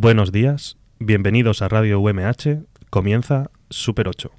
Buenos días, bienvenidos a Radio UMH, comienza Super 8.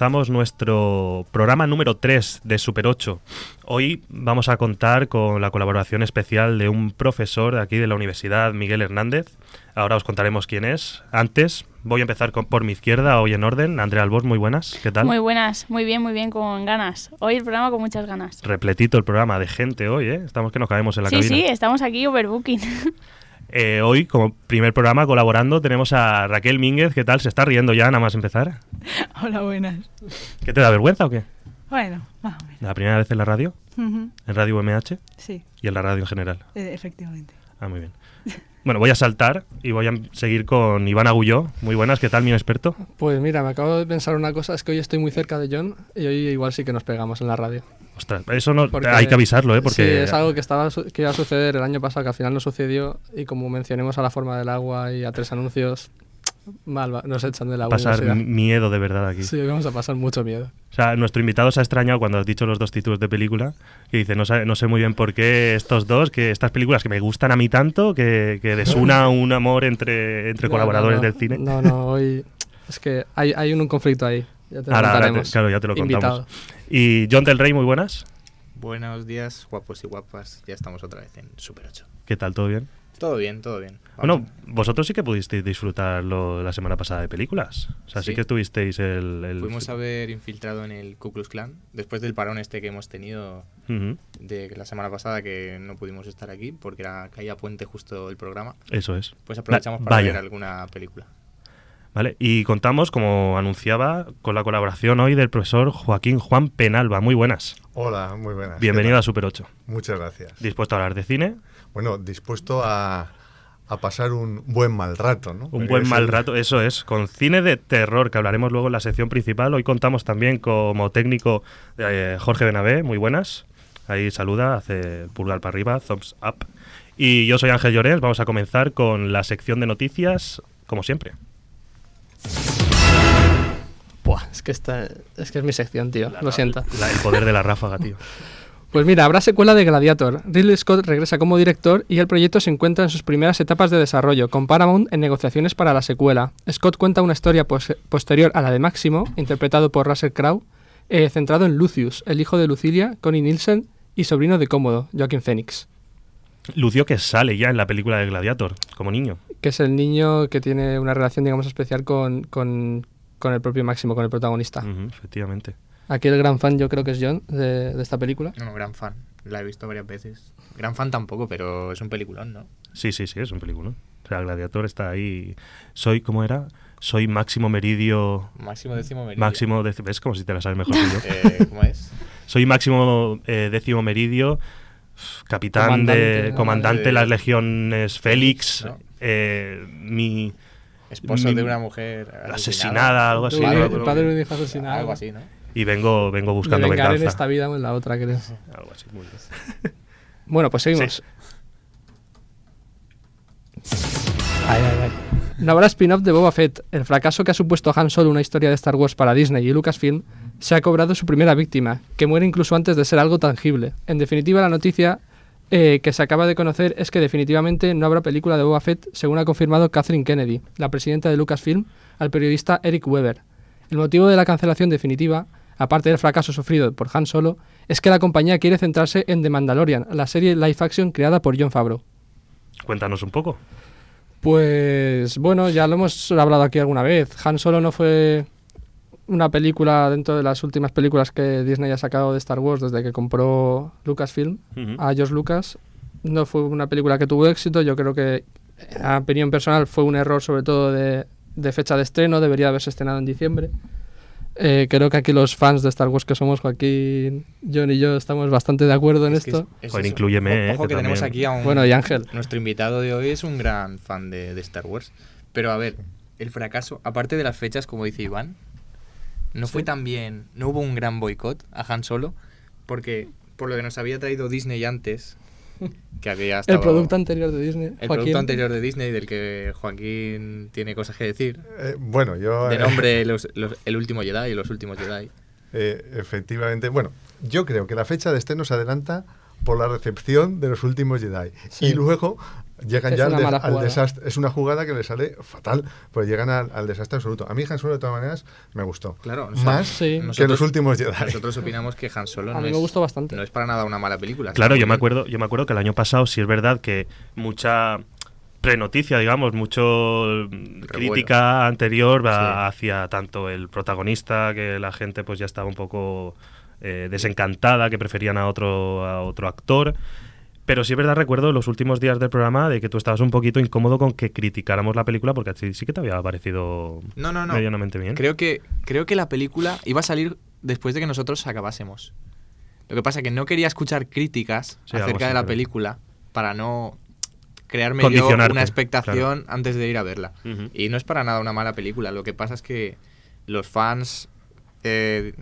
Comenzamos nuestro programa número 3 de Super 8. Hoy vamos a contar con la colaboración especial de un profesor de aquí de la Universidad, Miguel Hernández. Ahora os contaremos quién es. Antes, voy a empezar con- por mi izquierda, hoy en orden. Andrea Albor, muy buenas. ¿Qué tal? Muy buenas, muy bien, muy bien, con ganas. Hoy el programa con muchas ganas. Repletito el programa de gente hoy, ¿eh? Estamos que nos caemos en la Sí, cabina. sí, estamos aquí overbooking. Eh, hoy, como primer programa colaborando, tenemos a Raquel Mínguez. ¿Qué tal? ¿Se está riendo ya nada más empezar? Hola, buenas. ¿Qué te da vergüenza o qué? Bueno, más o menos. ¿La primera vez en la radio? ¿En Radio UMH? Sí, Y en la radio en general. eh, efectivamente. Ah, muy bien. Bueno, voy a saltar y voy a seguir con Iván Agulló. Muy buenas, ¿qué tal, mi experto? Pues mira, me acabo de pensar una cosa, es que hoy estoy muy cerca de John y hoy igual sí que nos pegamos en la radio. Ostras, eso no, Porque- hay que avisarlo, ¿eh? Sí, Porque es algo que, estaba, que iba a suceder el año pasado, que al final no sucedió y como mencionemos a la forma del agua y a tres anuncios, mal, nos echan de la pasar universidad. miedo de verdad aquí. Sí, vamos a pasar mucho miedo. O sea, nuestro invitado se ha extrañado cuando has dicho los dos títulos de película y dice, no sé, no sé muy bien por qué estos dos, que estas películas que me gustan a mí tanto, que, que desuna un amor entre, entre No, colaboradores no, no. del cine. No, no, hoy es que hay, hay un, un conflicto ahí. Ya te lo Ahora- ahora te- claro, ya te lo Invitado. contamos. Y John del Rey, muy buenas. Buenos días, guapos y guapas. Ya estamos otra vez en Super 8. ¿Qué tal? ¿Todo bien? Todo bien, todo bien. Bueno, Vamos vosotros sí que pudisteis disfrutarlo la semana pasada de películas. O sea, sí, Sí. que tuvisteis el... el- Fuimos a ver Infiltrado en el Ku Klux Klan después del parón este que hemos tenido Ujú, de la semana pasada que no pudimos estar aquí porque era caía puente justo el programa. Eso es. Pues aprovechamos Va- para vaya. ver alguna película. Vale, y contamos, como anunciaba, con la colaboración hoy del profesor Joaquín Juan Penalba. Muy buenas. Hola, muy buenas. Bienvenido ¿Qué a? Super 8. Muchas gracias. Dispuesto a hablar de cine, Bueno, dispuesto a, a pasar un buen mal rato, ¿no? un Porque buen mal el- rato, eso es, con cine de terror, que hablaremos luego en la sección principal. Hoy contamos también como técnico de Jorge Benavé, muy buenas. Ahí saluda, hace pulgar para arriba, thumbs up. Y yo soy Ángel Llorens, vamos a comenzar con la sección de noticias, como siempre. Buah, es que, esta, es que es mi sección, tío. Lo siento. La- el poder de la ráfaga, tío. Pues mira, habrá secuela de Gladiator. Ridley Scott regresa como director y el proyecto se encuentra en sus primeras etapas de desarrollo, con Paramount en negociaciones para la secuela. Scott cuenta una historia pos- posterior a la de Máximo, interpretado por Russell Crowe, eh, centrado en Lucius, el hijo de Lucilia, Connie Nielsen y sobrino de Cómodo, Joaquin Phoenix, Lucio que sale ya en la película de Gladiator, como niño. Que es el niño que tiene una relación, digamos, especial con, con- con el propio Máximo, con el protagonista. Efectivamente. Aquí el gran fan yo creo que es John de, de esta película. No, no, gran fan. La he visto varias veces. Gran fan tampoco, pero es un peliculón, ¿no? Sí, sí, sí, es un película. O sea, Gladiator está ahí. Soy, ¿cómo era? Soy Máximo Meridio. Máximo décimo meridio. Máximo, dec- ¿ves? Como si te la sabes mejor que yo. Eh, ¿Cómo es? Soy Máximo eh, décimo Meridio, capitán de. Comandante, ¿no? Comandante de las De- legiones Félix. ¿no? Eh, mi. Esposo Mi- de una mujer asesinada, algo así. Padre- el padre de un hijo asesinado. Algo así, ¿no? Y vengo, vengo buscando de vengar en venganza. esta vida o en la otra, creo. Algo así, muy bien. Bueno, pues seguimos. Ay, ay, ay. No habrá spin-off de Boba Fett. El fracaso que ha supuesto Han Solo una historia de Star Wars para Disney y Lucasfilm se ha cobrado su primera víctima, que muere incluso antes de ser algo tangible. En definitiva, la noticia eh, que se acaba de conocer es que definitivamente no habrá película de Boba Fett, según ha confirmado Kathleen Kennedy, la presidenta de Lucasfilm, al periodista Eric Weber. El motivo de la cancelación definitiva, aparte del fracaso sufrido por Han Solo, es que la compañía quiere centrarse en The Mandalorian, la serie live action creada por John Favreau. Cuéntanos un poco. Pues bueno, ya lo hemos hablado aquí alguna vez. Han Solo no fue una película dentro de las últimas películas que Disney ha sacado de Star Wars desde que compró Lucasfilm a George Lucas. No fue una película que tuvo éxito. Yo creo que, a opinión personal, fue un error sobre todo de, de fecha de estreno. Debería haberse estrenado en diciembre. Eh, creo que aquí los fans de Star Wars que somos, Joaquín, John y yo, estamos bastante de acuerdo en Es que esto. es- es Joder, eso. inclúyeme, eh, Ojo que que, tenemos también- aquí a un... Bueno, y Ángel. Nuestro invitado de hoy es un gran fan de, de Star Wars. Pero a ver, el fracaso, aparte de las fechas, como dice Iván, no fue tan bien, no hubo un gran boicot a Han Solo, porque por lo que nos había traído Disney antes, que había El estado... producto anterior de Disney. el Joaquín. producto anterior de Disney, del que Joaquín tiene cosas que decir. Eh, bueno, yo... De eh, nombre los- los- El último Jedi y Los últimos Jedi. eh, efectivamente, bueno, yo creo que la fecha de estreno se adelanta por la recepción de los últimos Jedi. Sí. Y luego llegan Es ya al, al desastre. Es una jugada que le sale fatal, pues llegan al, al desastre absoluto. A mí Han Solo, de todas maneras, me gustó. Claro, o sea, Más Sí. que nosotros- los últimos Jedi. Nosotros opinamos que Han Solo A no mí es, me gustó bastante. no es para nada una mala película. Claro, yo me acuerdo, yo me acuerdo que el año pasado sí es verdad que mucha prenoticia, digamos, mucho mm, crítica anterior va hacia tanto el protagonista que la gente pues ya estaba un poco eh, desencantada, que preferían a otro a otro actor. Pero sí es verdad, recuerdo los últimos días del programa de que tú estabas un poquito incómodo con que criticáramos la película porque a ti sí que te había parecido No, no, no. medianamente bien. Creo que, creo que la película iba a salir después de que nosotros acabásemos. Lo que pasa es que no quería escuchar críticas Sí, acerca así, de la creo. película para no crearme yo una expectación antes de ir a verla. Y no es para nada una mala película. Lo que pasa es que los fans, eh,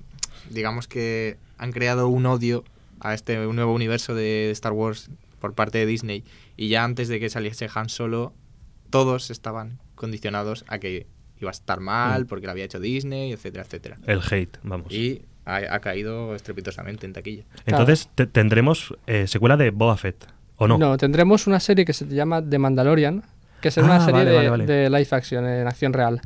digamos que han creado un odio a este nuevo universo de Star Wars por parte de Disney. Y ya antes de que saliese Han Solo, todos estaban condicionados a que iba a estar mal Mm. porque lo había hecho Disney, etcétera, etcétera. El hate, vamos. Y ha, ha caído estrepitosamente en taquilla. Entonces te- tendremos eh, secuela de Boba Fett, ¿o no? tendremos una serie que se llama The Mandalorian, que será una Ah, serie vale, de, vale, vale. de live action, en acción real.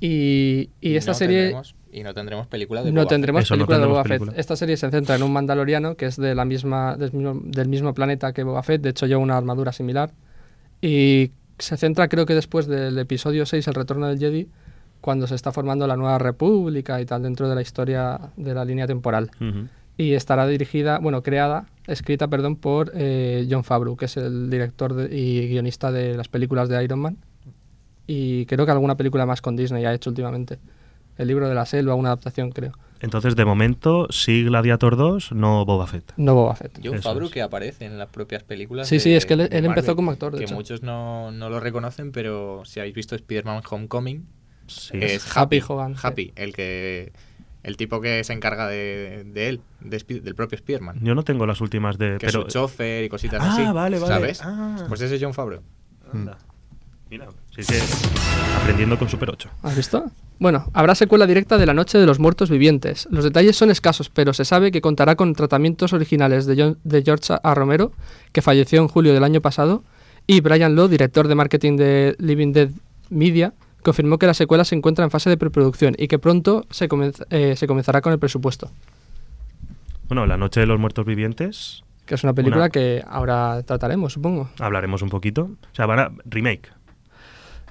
Y, y esta no serie tendremos- y no tendremos película de no Boba Fett. tendremos Eso, no película de Boba Fett. Esta serie se centra en un mandaloriano que es de la misma, del, mismo, del mismo planeta que Boba Fett, de hecho lleva una armadura similar. Y se centra creo que después del episodio 6, El Retorno del Jedi, cuando se está formando la nueva república y tal dentro de la historia de la línea temporal. Y estará dirigida, bueno, creada, escrita, perdón, por eh, John Favreau, que es el director de- y guionista de las películas de Iron Man. Y creo que alguna película más con Disney ha hecho últimamente. El libro de la selva, una adaptación, creo. Entonces, de momento, sí Gladiator 2, no Boba Fett. No Boba Fett. John Favreau es. que aparece en las propias películas. Sí, de- sí, es que él- empezó como actor, de Que hecho. muchos no, no lo reconocen, pero si habéis visto Spider-Man Homecoming, Sí. es Happy Happy, Hogan, sí. Happy, el que el tipo que se encarga de, de él, de del propio Spider-Man. Yo no tengo las últimas de... Que es pero... su chofer y cositas Ah, así. vale, vale. ¿Sabes? Ah. Pues ese es John Favreau. Anda. Mira, sí que aprendiendo con Super 8. ¿Has visto? Bueno, habrá secuela directa de La Noche de los Muertos Vivientes. Los detalles son escasos, pero se sabe que contará con tratamientos originales de, John- de George A. Romero, que falleció en julio del año pasado, y Brian Lowe, director de marketing de Living Dead Media, confirmó que la secuela se encuentra en fase de preproducción y que pronto se, comenz- eh, se comenzará con el presupuesto. Bueno, La Noche de los Muertos Vivientes, Que es una película Una- que ahora trataremos, supongo. hablaremos un poquito. O sea, van a... Remake.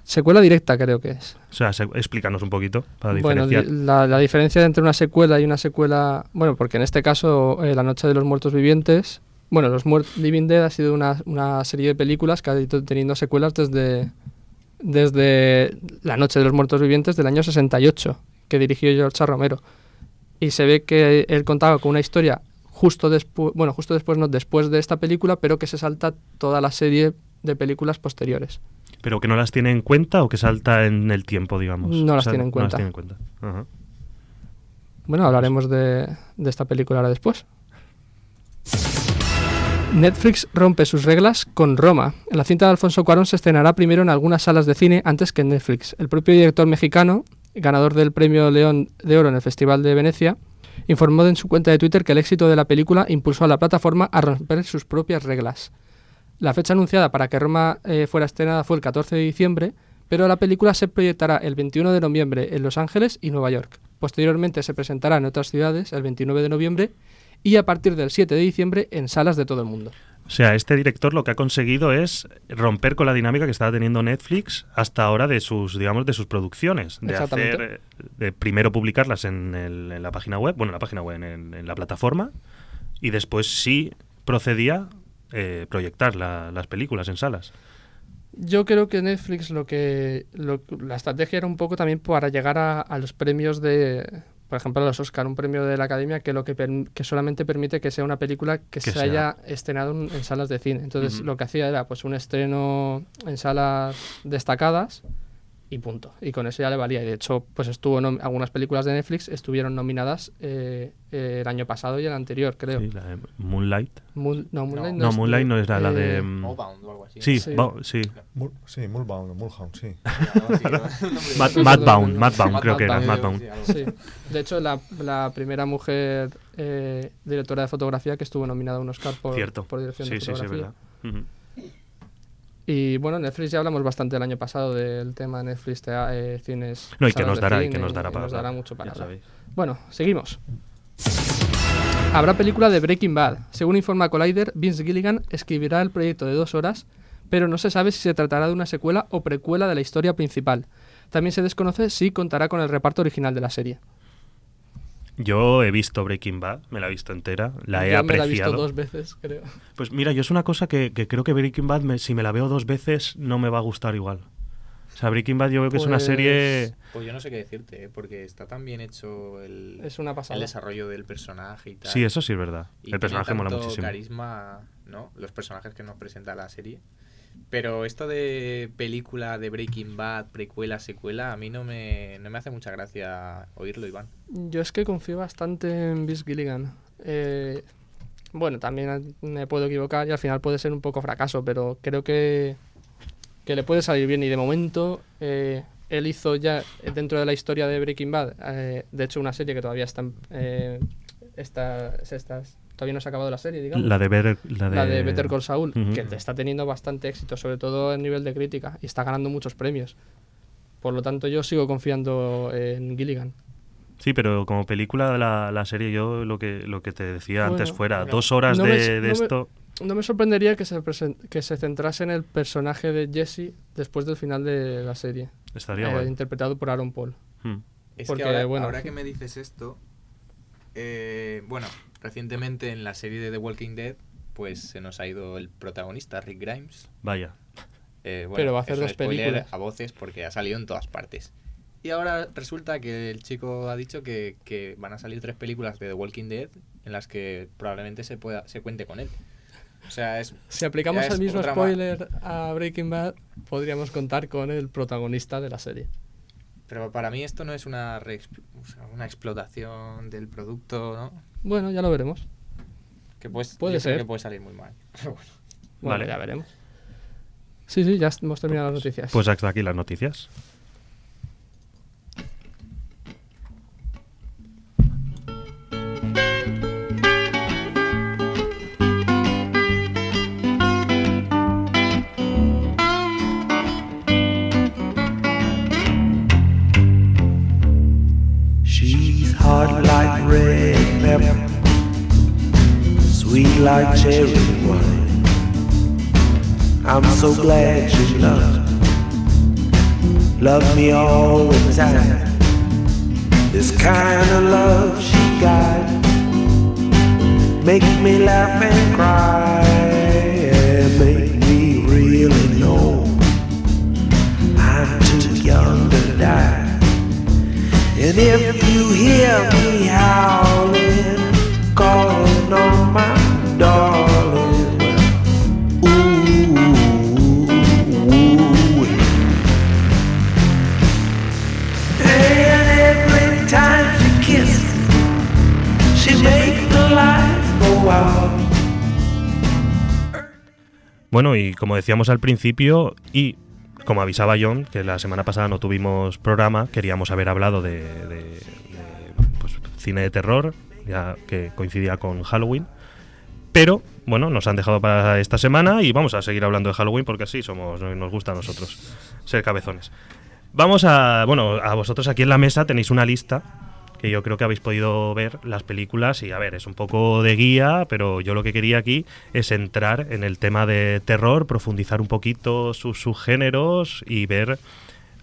Secuela directa creo que es. O sea, se- explícanos un poquito para Bueno, diferenciar. di- la, la diferencia entre una secuela y una secuela, bueno, porque en este caso eh, La Noche de los Muertos Vivientes, bueno, los Muer- Living Dead ha sido una, una serie de películas que ha ido teniendo secuelas desde, desde La Noche de los Muertos Vivientes del año 68, que dirigió George. Romero. Y se ve que él contaba con una historia justo después, bueno, justo después, no, después de esta película, pero que se salta toda la serie de películas posteriores. Pero que no las tiene en cuenta o que salta en el tiempo, digamos. No O las sea, tiene en No las cuenta. tiene en cuenta. Ajá. Bueno, hablaremos de, de esta película ahora después. Netflix rompe sus reglas con Roma. La cinta de Alfonso Cuarón se estrenará primero en algunas salas de cine antes que en Netflix. El propio director mexicano, ganador del premio León de Oro en el Festival de Venecia, informó en su cuenta de Twitter que el éxito de la película impulsó a la plataforma a romper sus propias reglas. La fecha anunciada para que Roma eh, fuera estrenada fue el 14 de diciembre, pero la película se proyectará el 21 de noviembre en Los Ángeles y Nueva York. Posteriormente se presentará en otras ciudades el 29 de noviembre y a partir del 7 de diciembre en salas de todo el mundo. O sea, este director lo que ha conseguido es romper con la dinámica que estaba teniendo Netflix hasta ahora de sus, digamos, de sus producciones. De hacer, de primero publicarlas en, el- en la página web, bueno, en la página web, en, en la plataforma, y después sí procedía eh, proyectar la- las películas en salas. Yo creo que Netflix lo que lo- la estrategia era un poco también para llegar a, a los premios de, por ejemplo, a los Oscar, un premio de la Academia que lo que, solamente permite que sea una película que, Que se sea. haya estrenado en, en salas de cine. Entonces lo que hacía era pues un estreno en salas destacadas y punto. Y con eso ya le valía. Y de hecho, pues estuvo nom- algunas películas de Netflix estuvieron nominadas eh, eh, el año pasado y el anterior, creo. Sí, la de Moonlight. Moon- no, Moonlight no, No, es Moonlight no era la de... eh, mm, Mowbound o algo así. Sí, Sí. sí. Mul- sí, Mulbound, o Mulhound, sí. Es Madbound, Madbound, creo que era, Madbound, sí. De hecho, la, la primera mujer eh, directora de fotografía que estuvo nominada a un Oscar por, Cierto. por dirección Sí, de sí, sí, fotografía. verdad. Ujú. Y bueno, Netflix ya hablamos bastante el año pasado del tema Netflix, tea- eh, cines. No, y que nos dará, y que nos dará para nos dará mucho para hablar. Bueno, seguimos. Habrá película de Breaking Bad. Según informa Collider, Vince Gilligan escribirá el proyecto de dos horas, pero no se sabe si se tratará de una secuela o precuela de la historia principal. También se desconoce si contará con el reparto original de la serie. Yo he visto Breaking Bad, me la he visto entera, la he Yo me la he apreciado. visto dos veces, creo. Pues mira, yo es una cosa que, que creo que Breaking Bad, me- si me la veo dos veces, no me va a gustar igual. O sea, Breaking Bad yo creo que es una Pues- serie... Pues yo no sé qué decirte, ¿eh? porque está tan bien hecho el, Es una el pasada. desarrollo del personaje y tal. Sí, eso sí es verdad. Y El tiene personaje mola tanto muchísimo. carisma, ¿no? Los personajes que nos presenta la serie. Pero esto de película de Breaking Bad, precuela, secuela, a mí no me, no me hace mucha gracia oírlo, Iván. Yo es que confío bastante en Vince Gilligan. Eh, bueno, también me puedo equivocar y al final puede ser un poco fracaso, pero creo que, que le puede salir bien. Y de momento, eh, él hizo ya dentro de la historia de Breaking Bad, eh, de hecho, una serie que todavía está, eh, está, se está- todavía no se ha acabado la serie, digamos. La de, Better, la de... La de Better Call Saul, que está teniendo bastante éxito, sobre todo en nivel de crítica, y está ganando muchos premios. Por lo tanto, yo sigo confiando en Gilligan. Sí, pero como película la, la serie yo lo que lo que te decía antes fuera bueno. dos horas No de, me- de no me- esto. No me sorprendería que se, que se centrase en el personaje de Jesse después del final de la serie, Estaría eh, interpretado por Aaron Paul. Hmm. Es Porque, que ahora, bueno. ahora que me dices esto, eh, bueno, recientemente en la serie de The Walking Dead, pues se nos ha ido el protagonista, Rick Grimes. Vaya. Eh, bueno, Pero va a hacer dos películas. a voces porque ha salido en todas partes. Y ahora resulta que el chico ha dicho que, que van a salir tres películas de The Walking Dead en las que probablemente se pueda se cuente con él. O sea, es Si aplicamos el mismo spoiler a Breaking Bad, podríamos contar con el protagonista de la serie. pero para mí esto no es una re- una explotación del producto, ¿no? Bueno, ya lo veremos. Que pues, Puede ser. que puede salir muy mal. Pero bueno. Bueno, Vale. ya veremos. Sí, sí, ya hemos terminado las noticias. Pues hasta aquí las noticias. Decíamos al principio, y como avisaba John, que la semana pasada no tuvimos programa, queríamos haber hablado de, de- de, pues, cine de terror, ya que coincidía con Halloween. Pero, bueno, nos han dejado para esta semana y vamos a seguir hablando de Halloween porque así somos, nos gusta a nosotros ser cabezones. Vamos a, bueno, a vosotros aquí en la mesa tenéis una lista que yo creo que habéis podido ver las películas y a ver, es un poco de guía, pero yo lo que quería aquí es entrar en el tema de terror, profundizar un poquito sus subgéneros y ver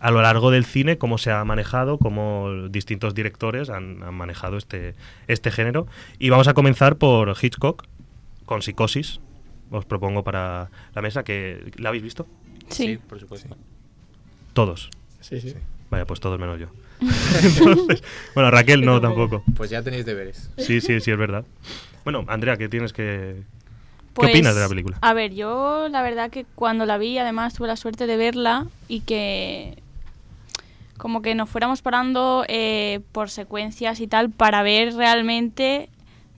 a lo largo del cine cómo se ha manejado, cómo distintos directores han, han manejado este, este género. Y vamos a comenzar por Hitchcock, con Psicosis. Os propongo para la mesa que... ¿La habéis visto? Sí. por supuesto. Todos. Sí, sí. Vaya, pues todos menos yo. Entonces, bueno, Raquel no tampoco. tampoco. Pues ya tenéis deberes. Sí, sí, sí, es verdad. Bueno, Andrea, ¿qué tienes que...? Pues, ¿Qué opinas de la película? A ver, yo la verdad que cuando la vi, además tuve la suerte de verla y que como que nos fuéramos parando eh, por secuencias y tal para ver realmente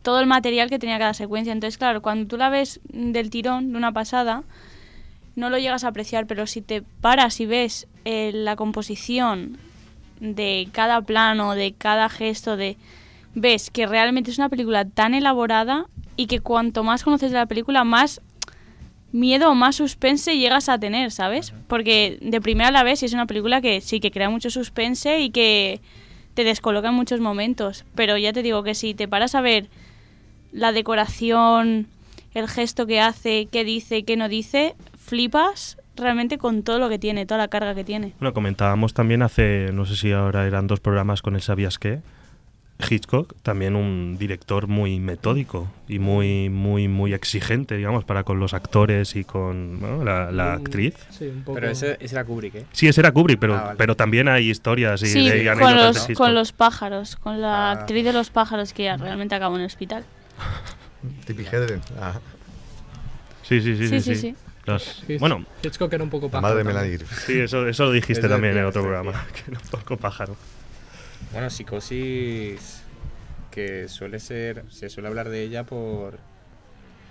todo el material que tenía cada secuencia. Entonces, claro, cuando tú la ves del tirón, de una pasada, no lo llegas a apreciar, pero si te paras y ves eh, la composición de cada plano, de cada gesto, de ves que realmente es una película tan elaborada y que cuanto más conoces de la película, más miedo o más suspense llegas a tener, ¿sabes? Porque de primera la ves y es una película que sí que crea mucho suspense y que te descoloca en muchos momentos. Pero ya te digo que si te paras a ver la decoración, el gesto que hace, qué dice, qué no dice, flipas realmente con todo lo que tiene, toda la carga que tiene. Bueno, comentábamos también hace, no sé si ahora eran dos programas con el ¿Sabías qué? Hitchcock, también un director muy metódico y muy, muy, muy exigente, digamos, para con los actores y con bueno, la, la actriz. Sí, un poco. Pero ese, ese era Kubrick, ¿eh? Sí, ese era Kubrick, pero, Ah, vale. pero también hay historias y, Sí, de- con de los, Hitchcock. con los pájaros, con la Ah. actriz de los pájaros que ya realmente acabó en el hospital. Tippi Hedren. Ah, Sí, sí, sí, sí. Sí, sí, sí. Los- Hitch- bueno, Hitchcock era un poco la pájaro madre también. Melanie Griffith. sí, eso, eso lo dijiste también en decía, otro programa, que era un poco pájaro. Bueno, Psicosis, que suele ser, se suele hablar de ella por,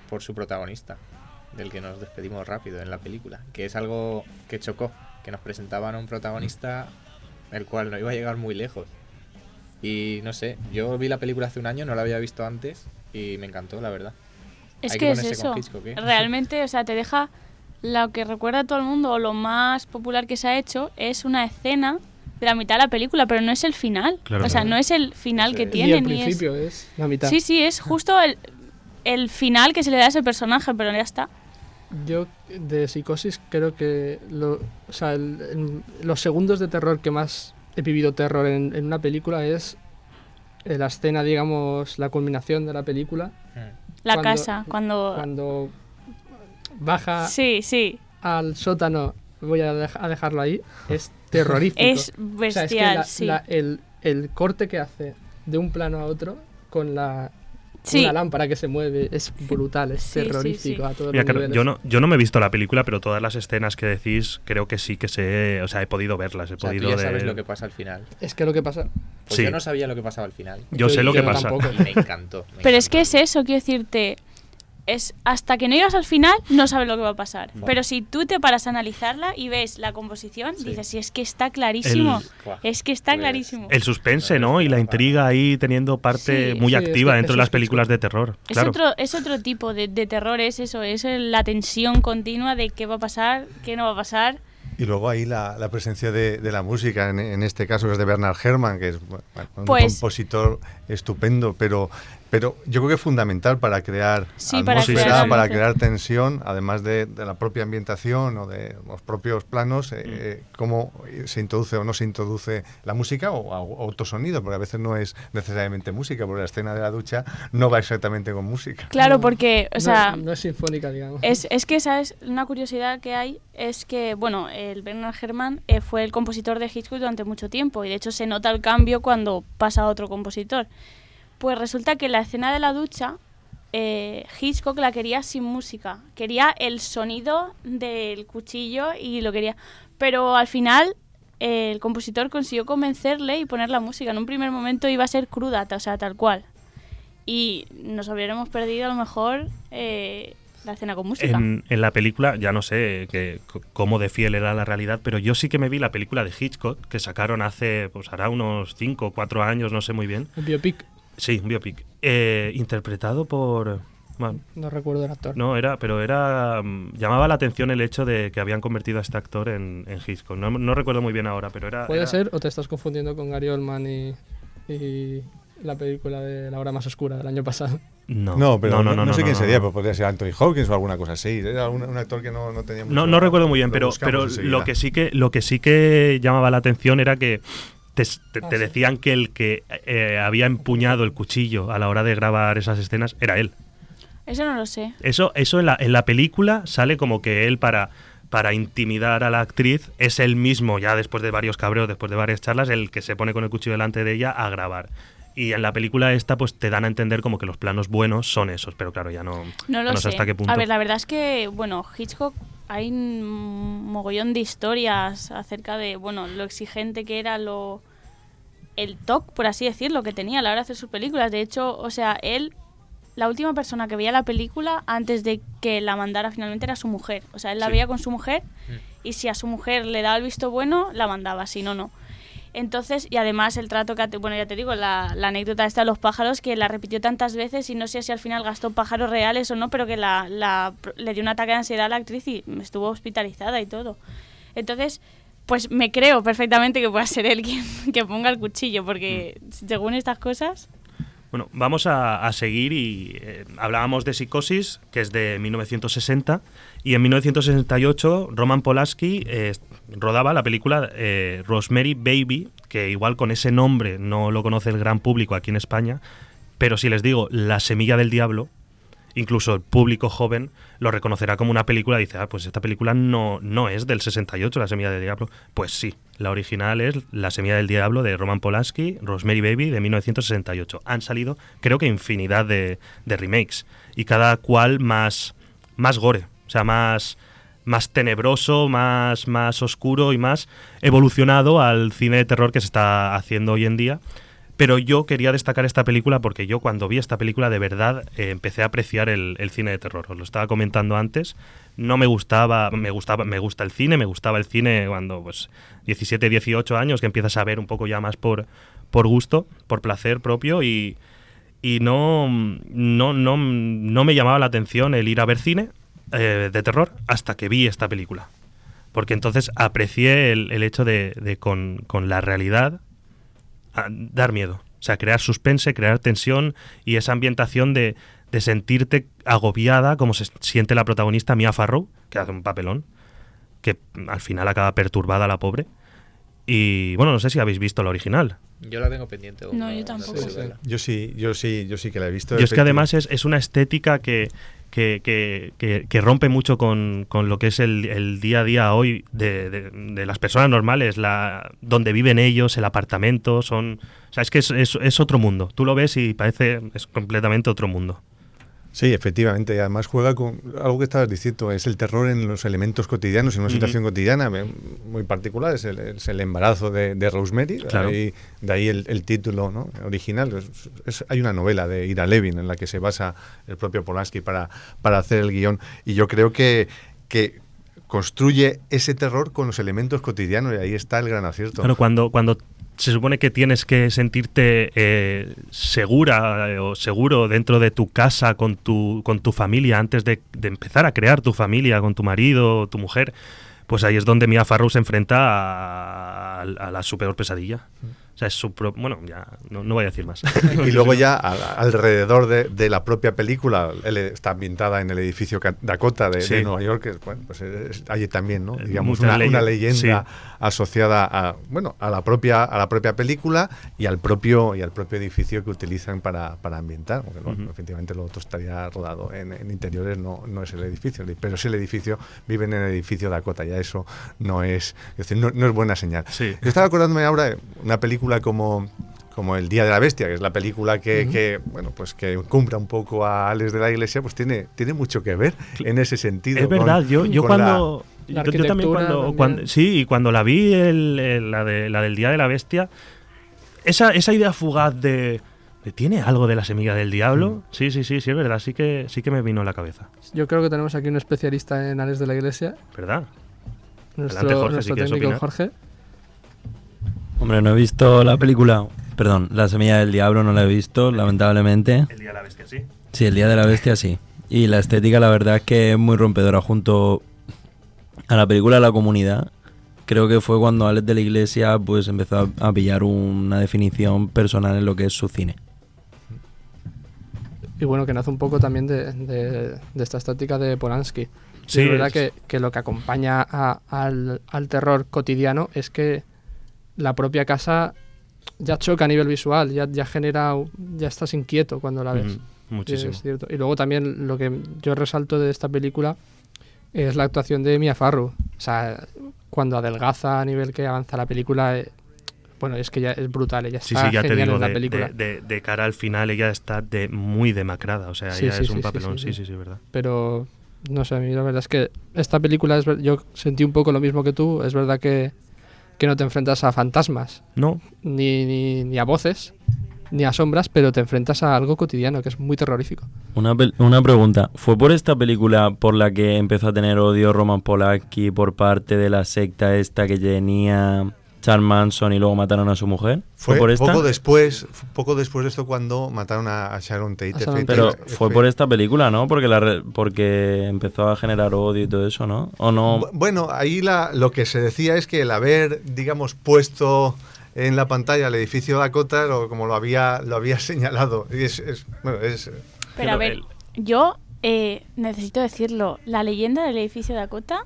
por su protagonista, del que nos despedimos rápido en la película, que es algo que chocó, que nos presentaban a un protagonista el cual no iba a llegar muy lejos. Y no sé, yo vi la película hace un año, no la había visto antes y me encantó, la verdad. Es Hay que que es eso. Hitchcock, ¿eh? Realmente, o sea, te deja lo que recuerda a todo el mundo o lo más popular que se ha hecho es una escena de la mitad de la película, pero no es el final. Claro, o sea, claro. no es el final que es. Ni tiene el ni es principio es la mitad. Sí, sí, es justo el, el final que se le da a ese personaje, pero ya está. Yo de psicosis creo que lo- o sea, el- el- los segundos de terror que más he vivido terror en, en una película es la escena, digamos, la culminación de la película. La Cuando- casa, cuando... cuando baja Sí, sí, al sótano, voy a, dej- a dejarlo ahí, es terrorífico. es O bestial, sea, es que la- sí. la- el, el corte que hace de un plano a otro con la Sí. una lámpara que se mueve es brutal, es Sí, terrorífico sí. a todos Mira, los claro, yo no, yo no me he visto la película, pero todas las escenas que decís creo que sí que sé, o sea, he podido verlas, he O sea, tú podido ya de- sabes lo que pasa al final. Es que lo que pasa... Pues Sí. yo no sabía lo que pasaba al final. Yo sé lo que pasa. tampoco. Y me encantó. me Pero es que es eso, quiero decirte, es hasta que no llegas al final no sabes lo que va a pasar. Vale. Pero si tú te paras a analizarla y ves la composición, dices, si es que está clarísimo, El- es que está Pues, clarísimo. El suspense, ¿no? Y la intriga ahí teniendo parte Sí. muy Sí, activa es que dentro de las películas de terror. Es, Claro. otro, es otro tipo de, de terror, es eso, es la tensión continua de qué va a pasar, qué no va a pasar. Y luego ahí la, la presencia de, de la música, en, en este caso es de Bernard Herrmann, que es bueno, un Pues- compositor estupendo, pero, pero yo creo que es fundamental para crear Sí, para atmósfera, crear para crear tensión, además de, de la propia ambientación o de los propios planos, eh, eh, cómo se introduce o no se introduce la música o, o otro sonido, porque a veces no es necesariamente música, porque la escena de la ducha no va exactamente con música. Claro, No, porque, o no- sea, no, es sinfónica, digamos. Es, es que, ¿sabes? Una curiosidad que hay es que, bueno, el Bernard Herrmann eh, fue el compositor de Hitchcock durante mucho tiempo y de hecho se nota el cambio cuando pasa a otro compositor. Pues resulta que la escena de la ducha, eh, Hitchcock la quería sin música. Quería el sonido del cuchillo y lo quería. Pero al final eh, el compositor consiguió convencerle y poner la música. En un primer momento iba a ser cruda, o sea, tal cual. Y nos hubiéramos perdido a lo mejor eh, la escena con música. En, en la película, ya no sé que, c- cómo de fiel era la realidad, pero yo sí que me vi la película de Hitchcock que sacaron hace, pues hará unos 5 o 4 años, no sé muy bien. Un biopic, Sí, un biopic. Eh, interpretado por... bueno, no recuerdo el actor. no, era, pero era... mm, llamaba la atención el hecho de que habían convertido a este actor en, en Hitchcock. No, no recuerdo muy bien ahora, pero era... Puede era- ser, o te estás confundiendo con Gary Oldman y... y la película de La hora más oscura del año pasado. No, No, pero no, no sé quién no, sería, no. pero podría ser Anthony Hawkins o alguna cosa así. Era un, un actor que no, no tenía mucho. No, no recuerdo muy bien, lo pero, pero lo que sí que lo que sí que llamaba la atención era que te, te- Ah, te decían que el que eh, había empuñado el cuchillo a la hora de grabar esas escenas era él. Eso no lo sé. Eso, eso en la, en la película sale como que él para, para intimidar a la actriz es el mismo, ya después de varios cabreos, después de varias charlas, el que se pone con el cuchillo delante de ella a grabar. Y en la película esta, pues te dan a entender como que los planos buenos son esos, pero claro, ya no, No lo no sé hasta qué punto. A ver, la verdad es que, bueno, Hitchcock hay un mogollón de historias acerca de, bueno, lo exigente que era lo el toque, por así decirlo, que tenía a la hora de hacer sus películas. De hecho, o sea, él la última persona que veía la película antes de que la mandara finalmente era su mujer. O sea, él la Sí. veía con su mujer Mm. y si a su mujer le daba el visto bueno, la mandaba, si no, no. Entonces, y además el trato que, bueno, ya te digo, la, la anécdota esta de los pájaros que la repitió tantas veces y no sé si al final gastó pájaros reales o no, pero que la, la- le dio un ataque de ansiedad a la actriz y estuvo hospitalizada y todo. Entonces, pues me creo perfectamente que pueda ser él quien que ponga el cuchillo, porque según estas cosas... Bueno, vamos a, a seguir y eh, hablábamos de Psicosis, que es de 1960, y en 1968 Roman Polanski eh, rodaba la película eh, Rosemary Baby, que igual con ese nombre no lo conoce el gran público aquí en España, pero si les digo La semilla del diablo, incluso el público joven lo reconocerá como una película y dice, ah, pues esta película no, no es del 68, La semilla del diablo. Pues sí, la original es La semilla del diablo de Roman Polanski, Rosemary Baby de 1968. Han salido, creo que infinidad de, de remakes y cada cual más, más gore, o sea, más más tenebroso, más, más oscuro y más evolucionado al cine de terror que se está haciendo hoy en día. Pero yo quería destacar esta película porque yo cuando vi esta película de verdad eh, empecé a apreciar el, el cine de terror. Os lo estaba comentando antes. No me gustaba, me gustaba, me gusta el cine, me gustaba el cine cuando pues 17, 18 años que empiezas a ver un poco ya más por, por gusto, por placer propio y, y no, no, no, no me llamaba la atención el ir a ver cine eh, de terror hasta que vi esta película. Porque entonces aprecié el, el hecho de, de con, con la realidad dar miedo. O sea, crear suspense, crear tensión y esa ambientación de, de sentirte agobiada, como se siente la protagonista Mia Farrow, que hace un papelón, que al final acaba perturbada la pobre. Y bueno, no sé si habéis visto la original. Yo la tengo pendiente. No, yo tampoco. Sí. Yo sí, yo sí, yo sí que la he visto. Y es que además es, es una estética que, que, que- que- que rompe mucho con, con lo que es el, el día a día hoy de, de- de las personas normales, la, donde viven ellos, el apartamento, son... O sea, es que es, es- es otro mundo. Tú lo ves y parece es completamente otro mundo. Sí, efectivamente. Y además juega con algo que estabas diciendo, es el terror en los elementos cotidianos, en una Ujú. situación cotidiana eh, muy particular. Es el, es el embarazo de, de Rosemary. Claro. De ahí, de ahí el, el título ¿no? original. Es- es- hay una novela de Ira Levin en la que se basa el propio Polanski para, para hacer el guion. Y yo creo que, que construye ese terror con los elementos cotidianos y ahí está el gran acierto. Claro, cuando, cuando se supone que tienes que sentirte eh, segura eh, o seguro dentro de tu casa con tu, con tu familia antes de, de empezar a crear tu familia con tu marido, tu mujer, pues ahí es donde Mia Farrow se enfrenta a, la su peor pesadilla. O sea, es su pro- Bueno, ya no, no voy a decir más. y luego ya a- alrededor de, de la propia película, él está ambientada en el edificio Dakota de, Sí. de Nueva York, que bueno, pues es- allí también, ¿no? Eh, Digamos, una, una leyes, leyenda sí. asociada a, bueno, a la propia, a la propia película y al propio, y al propio edificio que utilizan para, para ambientar. Porque, bueno, Ujú. efectivamente lo otro estaría rodado en, en interiores, no, no es el edificio, pero es el edificio, viven en el edificio Dakota, ya eso no es, es decir, no, no es buena señal. Sí. Yo estaba acordándome ahora de una película como como El Día de la Bestia, que es la película que, que, bueno, pues que cumpla un poco a Alex de la Iglesia, pues tiene, tiene mucho que ver en ese sentido. Es con- verdad, yo, yo con cuando... la yo- yo también cuando, también. cuando- sí, y cuando la vi, el- el- la, de, la del Día de la Bestia, esa, esa idea fugaz de, de, ¿Tiene algo de la semilla del diablo? Sí, sí, sí, sí, es verdad, sí que, sí que me vino a la cabeza, Yo creo que tenemos aquí un especialista en Alex de la Iglesia, ¿verdad? nuestro, Adelante, Jorge, nuestro si quieres técnico opinar. Jorge. Hombre, no he visto la película. Perdón, La Semilla del Diablo no la he visto, lamentablemente. El Día de la Bestia, sí. Sí, El Día de la Bestia sí. Y la estética, la verdad, es que es muy rompedora junto a la película La Comunidad. creo que fue cuando Alex de la Iglesia pues empezó a, pillar una definición personal en lo que es su cine. Y bueno, que nace un poco también de, de- de esta estática de Polanski. Sí, es verdad es- que, que lo que acompaña a- al, al terror cotidiano es que la propia casa ya choca a nivel visual, ya, ya genera, ya estás inquieto cuando la ves. Sí, Muchísimo. es cierto. Y luego también lo que yo resalto de esta película es la actuación de Mia Farrow. O sea, cuando adelgaza a nivel que avanza la película, eh, bueno, es que ya es brutal, ella Sí, está sí, ya te genial digo, en la de, película. de- de- de cara al final ella está de muy demacrada, o sea, Sí, ella sí, es sí, un sí, papelón, sí, sí, sí. sí, sí, verdad. pero no sé, a mí la verdad es que esta película es yo sentí un poco lo mismo que tú, es verdad que, que no te enfrentas a fantasmas, No, ni, ni, ni a voces, ni a sombras, pero te enfrentas a algo cotidiano, que es muy terrorífico. Una, pel- una pregunta, ¿fue por esta película por la que empezó a tener odio Roman Polanski por parte de la secta esta que tenía Charles Manson y luego mataron a su mujer? Fue por esta? poco después, fue poco después de esto cuando mataron a, a Sharon Tate. A Sharon Efecti- Pero fue por esta película, ¿no? Porque la re- porque empezó a generar odio y todo eso, ¿no? ¿O no? Bu- Bueno, ahí la, lo que se decía es que el haber, digamos, puesto en la pantalla el edificio Dakota, lo- como lo había, lo había señalado. Y es, es- bueno, es, Pero a ver, yo eh, necesito decirlo. La leyenda del edificio Dakota,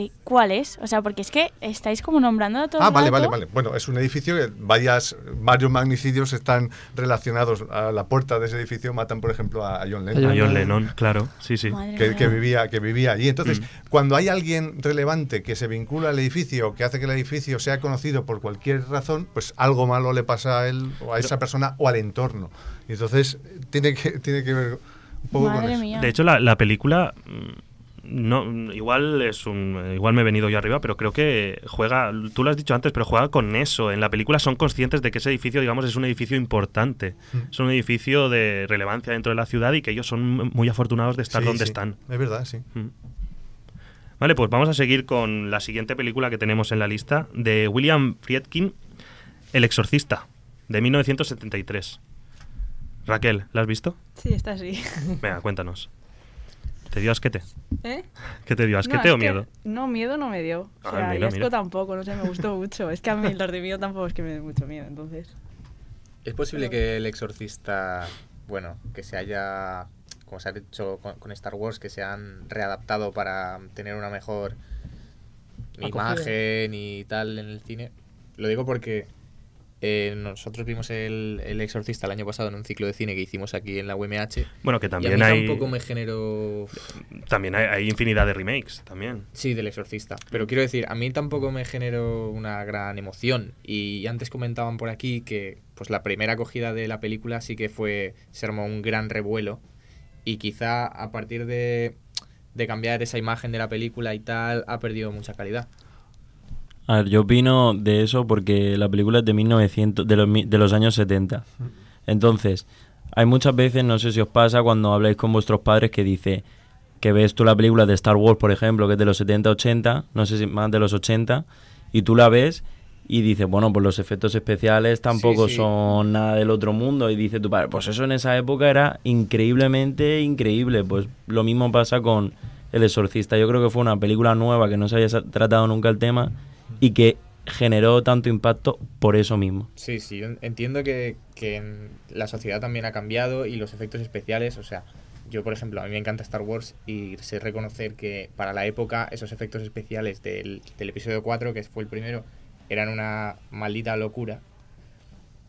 eh, ¿cuál es? O sea, porque es que estáis como nombrando a todo Ah, el vale, rato. vale, vale. Bueno, es un edificio que varias, varios magnicidios están relacionados. A la puerta de ese edificio matan, por ejemplo, a, John Lennon. a John Lennon. Claro, sí, sí. Que, vivía que vivía allí. Entonces, Mm. cuando hay alguien relevante que se vincula al edificio, que hace que el edificio sea conocido por cualquier razón, pues algo malo le pasa a él o a esa persona o al entorno. Y entonces tiene que tiene que ver un poco con Madre eso. mía. De hecho, la, la película mm, no igual es un igual me he venido yo arriba, pero creo que juega, tú lo has dicho antes, pero juega con eso. En la película son conscientes de que ese edificio, digamos, es un edificio importante, Mm. es un edificio de relevancia dentro de la ciudad y que ellos son muy afortunados de estar Sí, donde sí, están. Es verdad, sí. Mm. Vale, pues vamos a seguir con la siguiente película que tenemos en la lista de William Friedkin, El Exorcista, de 1973. Raquel, ¿la has visto? Sí, está así. Venga, cuéntanos. ¿Te dio asquete? ¿Eh? ¿Qué te dio? No, ¿Asquete es o que- miedo? No, miedo no me dio. O Ah, sea, mira, y asco mira. tampoco, no sé, me gustó mucho. Es que a mí los de miedo tampoco es que me den mucho miedo, entonces. Es posible que el exorcista, bueno, que se haya, como se ha hecho con, con Star Wars, que se han readaptado para tener una mejor Acogida. imagen y tal en el cine. Lo digo porque eh, nosotros vimos el, el exorcista el año pasado en un ciclo de cine que hicimos aquí en la UMH. Bueno, que y a también mí hay, tampoco me generó también hay, hay infinidad de remakes, también. Sí, del exorcista. Pero quiero decir, a mí tampoco me generó una gran emoción. Y antes comentaban por aquí que pues la primera acogida de la película sí que fue, se armó un gran revuelo. Y quizá a partir de, de cambiar esa imagen de la película y tal, ha perdido mucha calidad. A ver, yo opino de eso porque la película es de 1900, de los, de los años 70. Entonces, hay muchas veces, no sé si os pasa, cuando habláis con vuestros padres que dice que ves tú la película de Star Wars, por ejemplo, que es de los 70, 80, no sé si más de los 80, y tú la ves y dices, bueno, pues los efectos especiales tampoco sí. son nada del otro mundo, y dice tu padre, pues eso en esa época era increíblemente increíble. Pues lo mismo pasa con El Exorcista. Yo creo que fue una película nueva que no se haya sa- tratado nunca el tema y que generó tanto impacto por eso mismo. Sí, sí, yo entiendo que, que la sociedad también ha cambiado y los efectos especiales, o sea, yo por ejemplo, a mí me encanta Star Wars y sé reconocer que para la época esos efectos especiales del, del episodio 4, que fue el primero, eran una maldita locura.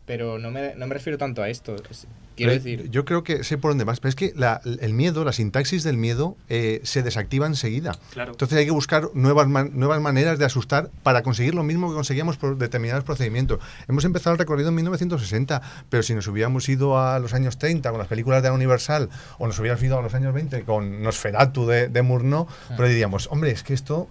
Pero no me, no me refiero tanto a esto. es- quiero Pero decir, Yo creo que sé por dónde vas, pero es que la- el miedo, la sintaxis del miedo eh, se desactiva enseguida. Claro. Entonces hay que buscar nuevas, man- nuevas maneras de asustar para conseguir lo mismo que conseguíamos por determinados procedimientos. Hemos empezado el recorrido en 1960, pero si nos hubiéramos ido a los años 30 con las películas de la Universal o nos hubiéramos ido a los años 20 con Nosferatu de, de Murnau, pero diríamos, hombre, es que esto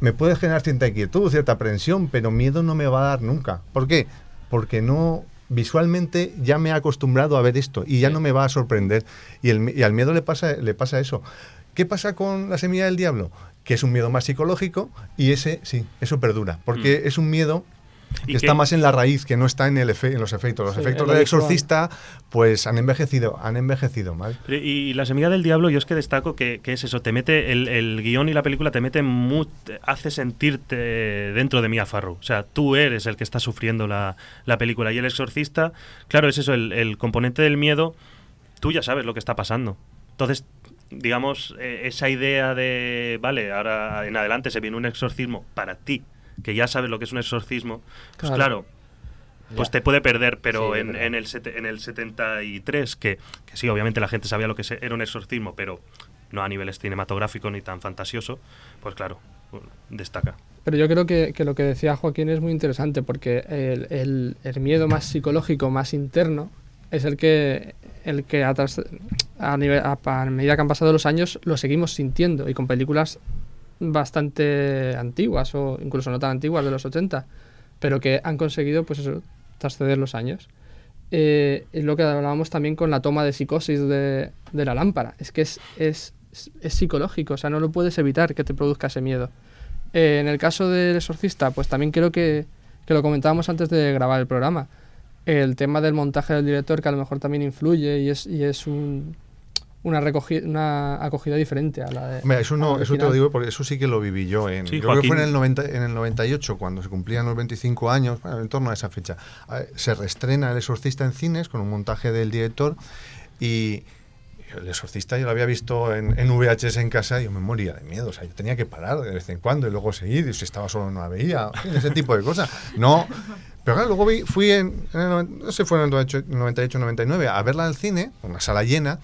me puede generar cierta inquietud, cierta aprensión, pero miedo no me va a dar nunca. ¿Por qué? Porque no visualmente ya me he acostumbrado a ver esto y ya no me va a sorprender. Y, el, y al miedo le pasa, le pasa eso. ¿Qué pasa con la semilla del diablo? Que es un miedo más psicológico y ese, sí, eso perdura. Porque es un miedo Y que está más en la raíz, que no está en, el efe- en los efectos. Los Sí, efectos del visual. exorcista, pues han envejecido, han envejecido mal. Y, y La Semilla del Diablo, yo es que destaco que, que es eso, te mete, el, el guion y la película te mete mu- te hace sentirte dentro de Mia Farrow. O sea, tú eres el que está sufriendo la, la película. Y el exorcista, claro, es eso, el, el componente del miedo, tú ya sabes lo que está pasando. Entonces, digamos, eh, esa idea de, vale, ahora en adelante se viene un exorcismo para ti, que ya sabes lo que es un exorcismo, pues Claro. claro, pues Ya. te puede perder, pero Sí, en, el sete- en el 73, que, que sí, obviamente la gente sabía lo que era un exorcismo, pero no a niveles cinematográfico ni tan fantasioso, pues claro, destaca. Pero yo creo que, que lo que decía Joaquín es muy interesante porque el, el- el miedo más psicológico, más interno, es el que, el que a, tras- a, nivel- a- a medida que han pasado los años lo seguimos sintiendo y con películas bastante antiguas o incluso no tan antiguas de los 80, pero que han conseguido pues eso, trasceder los años. Eh, es lo que hablábamos también con la toma de psicosis de, de la lámpara. Es que es, es, es psicológico, o sea, no lo puedes evitar que te produzca ese miedo. Eh, en el caso del exorcista, pues también creo que, que lo comentábamos antes de grabar el programa. El tema del montaje del director, que a lo mejor también influye y es, y es un- una, recogi- una acogida diferente a la de. Hombre, eso, no, eso te lo digo porque eso sí que lo viví yo. En, Sí, yo creo que fue en el, 90, en el 98, cuando se cumplían los 25 años, bueno, en torno a esa fecha. Se reestrena El Exorcista en cines con un montaje del director y el Exorcista yo lo había visto en, en VHS en casa y yo me moría de miedo. O sea, yo tenía que parar de vez en cuando y luego seguir. Y si estaba solo no la veía. ese tipo de cosas. No. Pero claro, luego vi- fui en, en el, no sé, fue en el 98, 99 a verla al cine, una sala llena,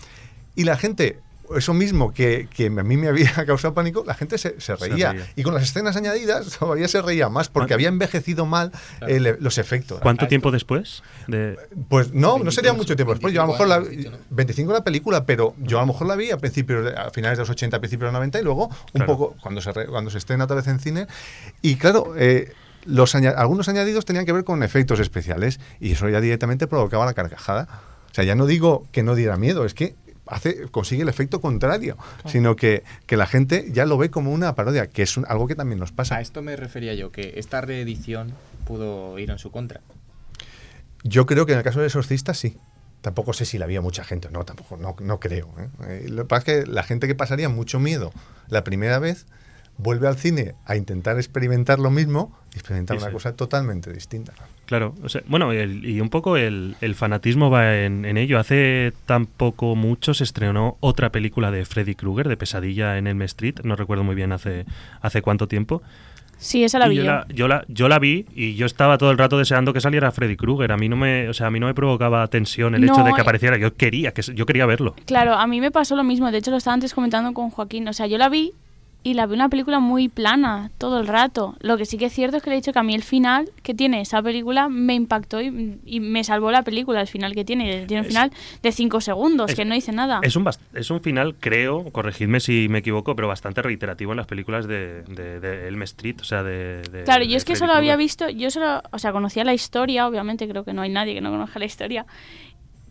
y la gente, eso mismo que, que a mí me había causado pánico, la gente se, se Se reía. reía. Y con las escenas añadidas todavía se reía más, porque ¿Cuánto- había envejecido mal el- los efectos. ¿Cuánto esto- tiempo después? De, Pues no, no 25, sería mucho tiempo después. Yo a lo mejor la, 25 años, ¿no? 25 la película, pero yo a lo mejor la vi a principios, de- a finales de los 80, a principios de los 90 y luego un Claro. poco cuando se, re- cuando se estrena otra vez en cine. Y claro, eh, los aña- algunos añadidos tenían que ver con efectos especiales y eso ya directamente provocaba la carcajada. O sea, ya no digo que no diera miedo, es que hace consigue el efecto contrario, sino que, que la gente ya lo ve como una parodia, que es un- algo que también nos pasa. A esto me refería yo, que esta reedición pudo ir en su contra. Yo creo que en el caso del exorcista sí. Tampoco sé si la había mucha gente, no, tampoco, no, no creo. ¿eh? Eh, lo que pasa es que la gente que pasaría mucho miedo la primera vez vuelve al cine a intentar experimentar lo mismo y experimentar Sí, una sí. cosa totalmente distinta. Claro, o sea, bueno, el- y un poco el, el fanatismo va en, en ello. Hace tan poco mucho se estrenó otra película de Freddy Krueger, de Pesadilla en Elm Street, no recuerdo muy bien hace, hace cuánto tiempo. Sí, esa la Y vi yo, yo. la, yo, la, yo la vi y yo estaba todo el rato deseando que saliera Freddy Krueger. A mí no me, o sea, a mí no me provocaba tensión el hecho de que eh. apareciera. Yo quería, que, se- yo quería verlo. Claro, a mí me pasó lo mismo. De hecho, lo estaba antes comentando con Joaquín. O sea, yo la vi y la vi una película muy plana todo el rato. Lo que sí que es cierto es que le he dicho que a mí el final que tiene esa película me impactó y, y me salvó la película, el final que tiene. Tiene un Es- final de cinco segundos, es- que no dice nada. Es un, es un final, creo, corregidme si me equivoco, pero bastante reiterativo en las películas de, de, de Elm Street, o sea, de... de- Claro, yo es que solo había visto, yo solo, o sea, conocía la historia, obviamente creo que no hay nadie que no conozca la historia,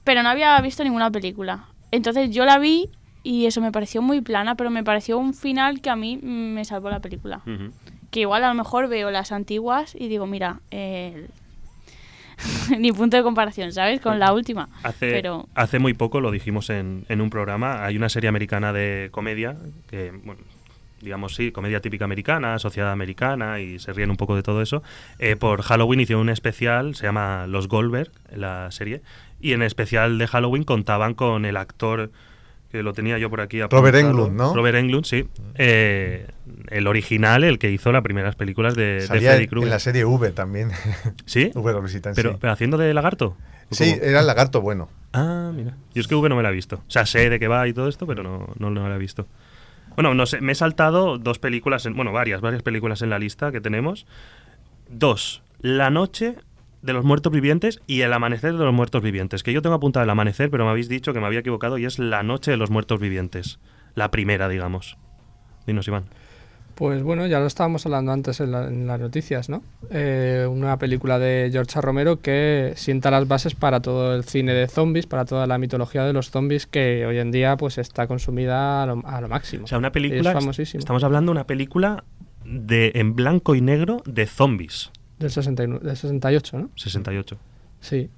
pero no había visto ninguna película. Entonces yo la vi y eso me pareció muy plana, pero me pareció un final que a mí me salvó la película. Que igual a lo mejor veo las antiguas y digo, mira, eh, ni punto de comparación, ¿sabes? Con la última. Hace, Pero hace muy poco, lo dijimos en, en un programa, hay una serie americana de comedia, que, bueno, digamos, sí, comedia típica americana, sociedad americana, y se ríen un poco de todo eso. Eh, por Halloween hizo un especial, se llama Los Goldberg, la serie, y en el especial de Halloween contaban con el actor que lo tenía yo por aquí Robert. Englund, ¿no? Robert Englund, sí. Eh, el original, el que hizo las primeras películas de, de Salía Freddy en Krueger. la serie V también. ¿Sí? V los visitan, Pero, sí. pero haciendo de lagarto. ¿O Sí, cómo? era el lagarto bueno. Ah, mira. Yo es que V no me la he visto. O sea, sé de qué va y todo esto, pero no, no, no la he visto. Bueno, no sé, me he saltado dos películas, en, bueno, varias, varias películas en la lista que tenemos. Dos, La Noche de los Muertos Vivientes y El Amanecer de los Muertos Vivientes. Que yo tengo apuntado El Amanecer, pero me habéis dicho que me había equivocado y es La Noche de los Muertos Vivientes. La primera, digamos. Dinos, Iván. Pues bueno, ya lo estábamos hablando antes en, la- en las noticias, ¿no? Eh, una película de George. Romero que sienta las bases para todo el cine de zombies, para toda la mitología de los zombies que hoy en día pues está consumida a lo, a lo máximo. O sea, una película. Es famosísimo. Estamos hablando de una película de, en blanco y negro de zombies. Del, 69, del 68, ¿no? 68. Sí.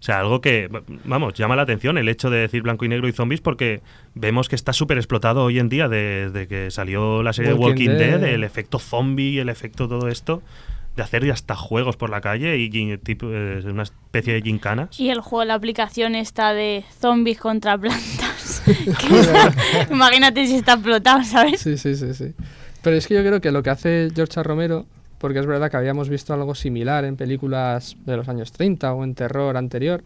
O sea, algo que, vamos, llama la atención el hecho de decir blanco y negro y zombies porque vemos que está súper explotado hoy en día desde que salió la serie de Walking Walking Dead, Dead. el efecto zombie, el efecto todo esto, de hacer ya hasta juegos por la calle y gin- tipo, eh, una especie de gincanas. Y el juego, la aplicación está de zombies contra plantas. Imagínate si está explotado, ¿sabes? Sí, sí, sí, sí. Pero es que yo creo que lo que hace George. Romero, porque es verdad que habíamos visto algo similar en películas de los años 30 o en terror anterior,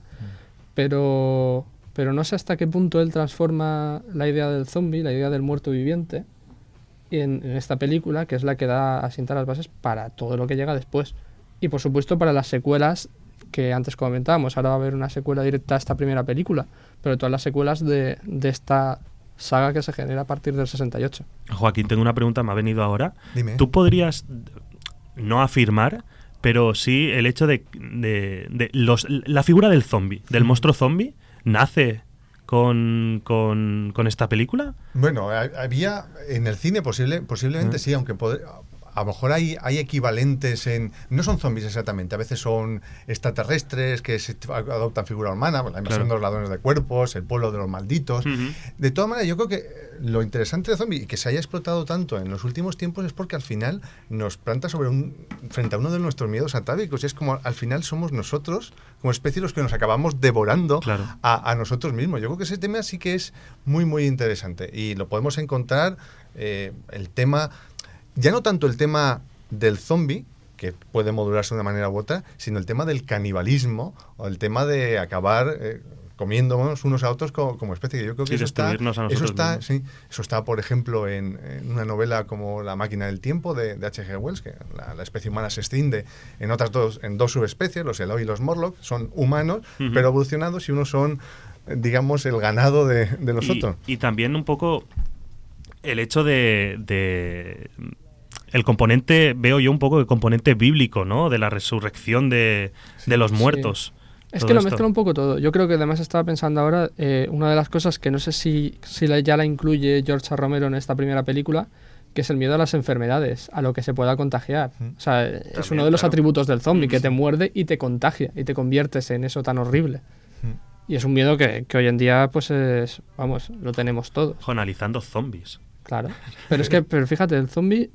pero, pero no sé hasta qué punto él transforma la idea del zombie, la idea del muerto viviente, en, en esta película, que es la que da asienta las bases para todo lo que llega después. Y por supuesto para las secuelas que antes comentábamos. Ahora va a haber una secuela directa a esta primera película, pero todas las secuelas de, de esta saga que se genera a partir del 68. Joaquín, tengo una pregunta, me ha venido ahora. Dime. ¿Tú podrías no afirmar, pero sí el hecho de, de- de los, la figura del zombie, del monstruo zombie, nace con, con, con esta película? Bueno, ha- había en el cine posible, posiblemente Ah. sí, aunque pod- a lo mejor hay, hay equivalentes en... No son zombies exactamente, a veces son extraterrestres que se adoptan figura humana, la invasión Claro. de los ladrones de cuerpos, el pueblo de los malditos. De todas maneras, yo creo que lo interesante de zombie y que se haya explotado tanto en los últimos tiempos es porque al final nos planta sobre un frente a uno de nuestros miedos atávicos y es como al final somos nosotros como especie los que nos acabamos devorando Claro. a, a nosotros mismos. Yo creo que ese tema sí que es muy muy interesante y lo podemos encontrar eh, el tema ya no tanto el tema del zombie que puede modularse de una manera u otra, sino el tema del canibalismo o el tema de acabar eh, comiéndonos unos a otros co- como, especie. que Yo creo que eso está, eso está, sí, eso está, por ejemplo, en, en una novela como La máquina del tiempo de, de H.G. Wells, que la, la especie humana se extiende en otras dos, en dos subespecies, los Eloi y los Morlock, son humanos, pero evolucionados y unos son, digamos, el ganado de, de los y, otros. y también un poco el hecho de, de- el componente, veo yo un poco el componente bíblico, ¿no? De la resurrección de, de los Sí. muertos. Es Todo que lo esto. mezcla un poco todo. Yo creo que además estaba pensando ahora, eh, una de las cosas que no sé si, si la- ya la incluye George A. Romero en esta primera película, que es el miedo a las enfermedades, a lo que se pueda contagiar. O sea, es uno de los claro. atributos del zombie, que te muerde y te contagia y te conviertes en eso tan horrible. Y es un miedo que, que hoy en día, pues es, vamos, lo tenemos todos. Ojo, analizando zombies. Claro. Pero es que, pero fíjate, el zombie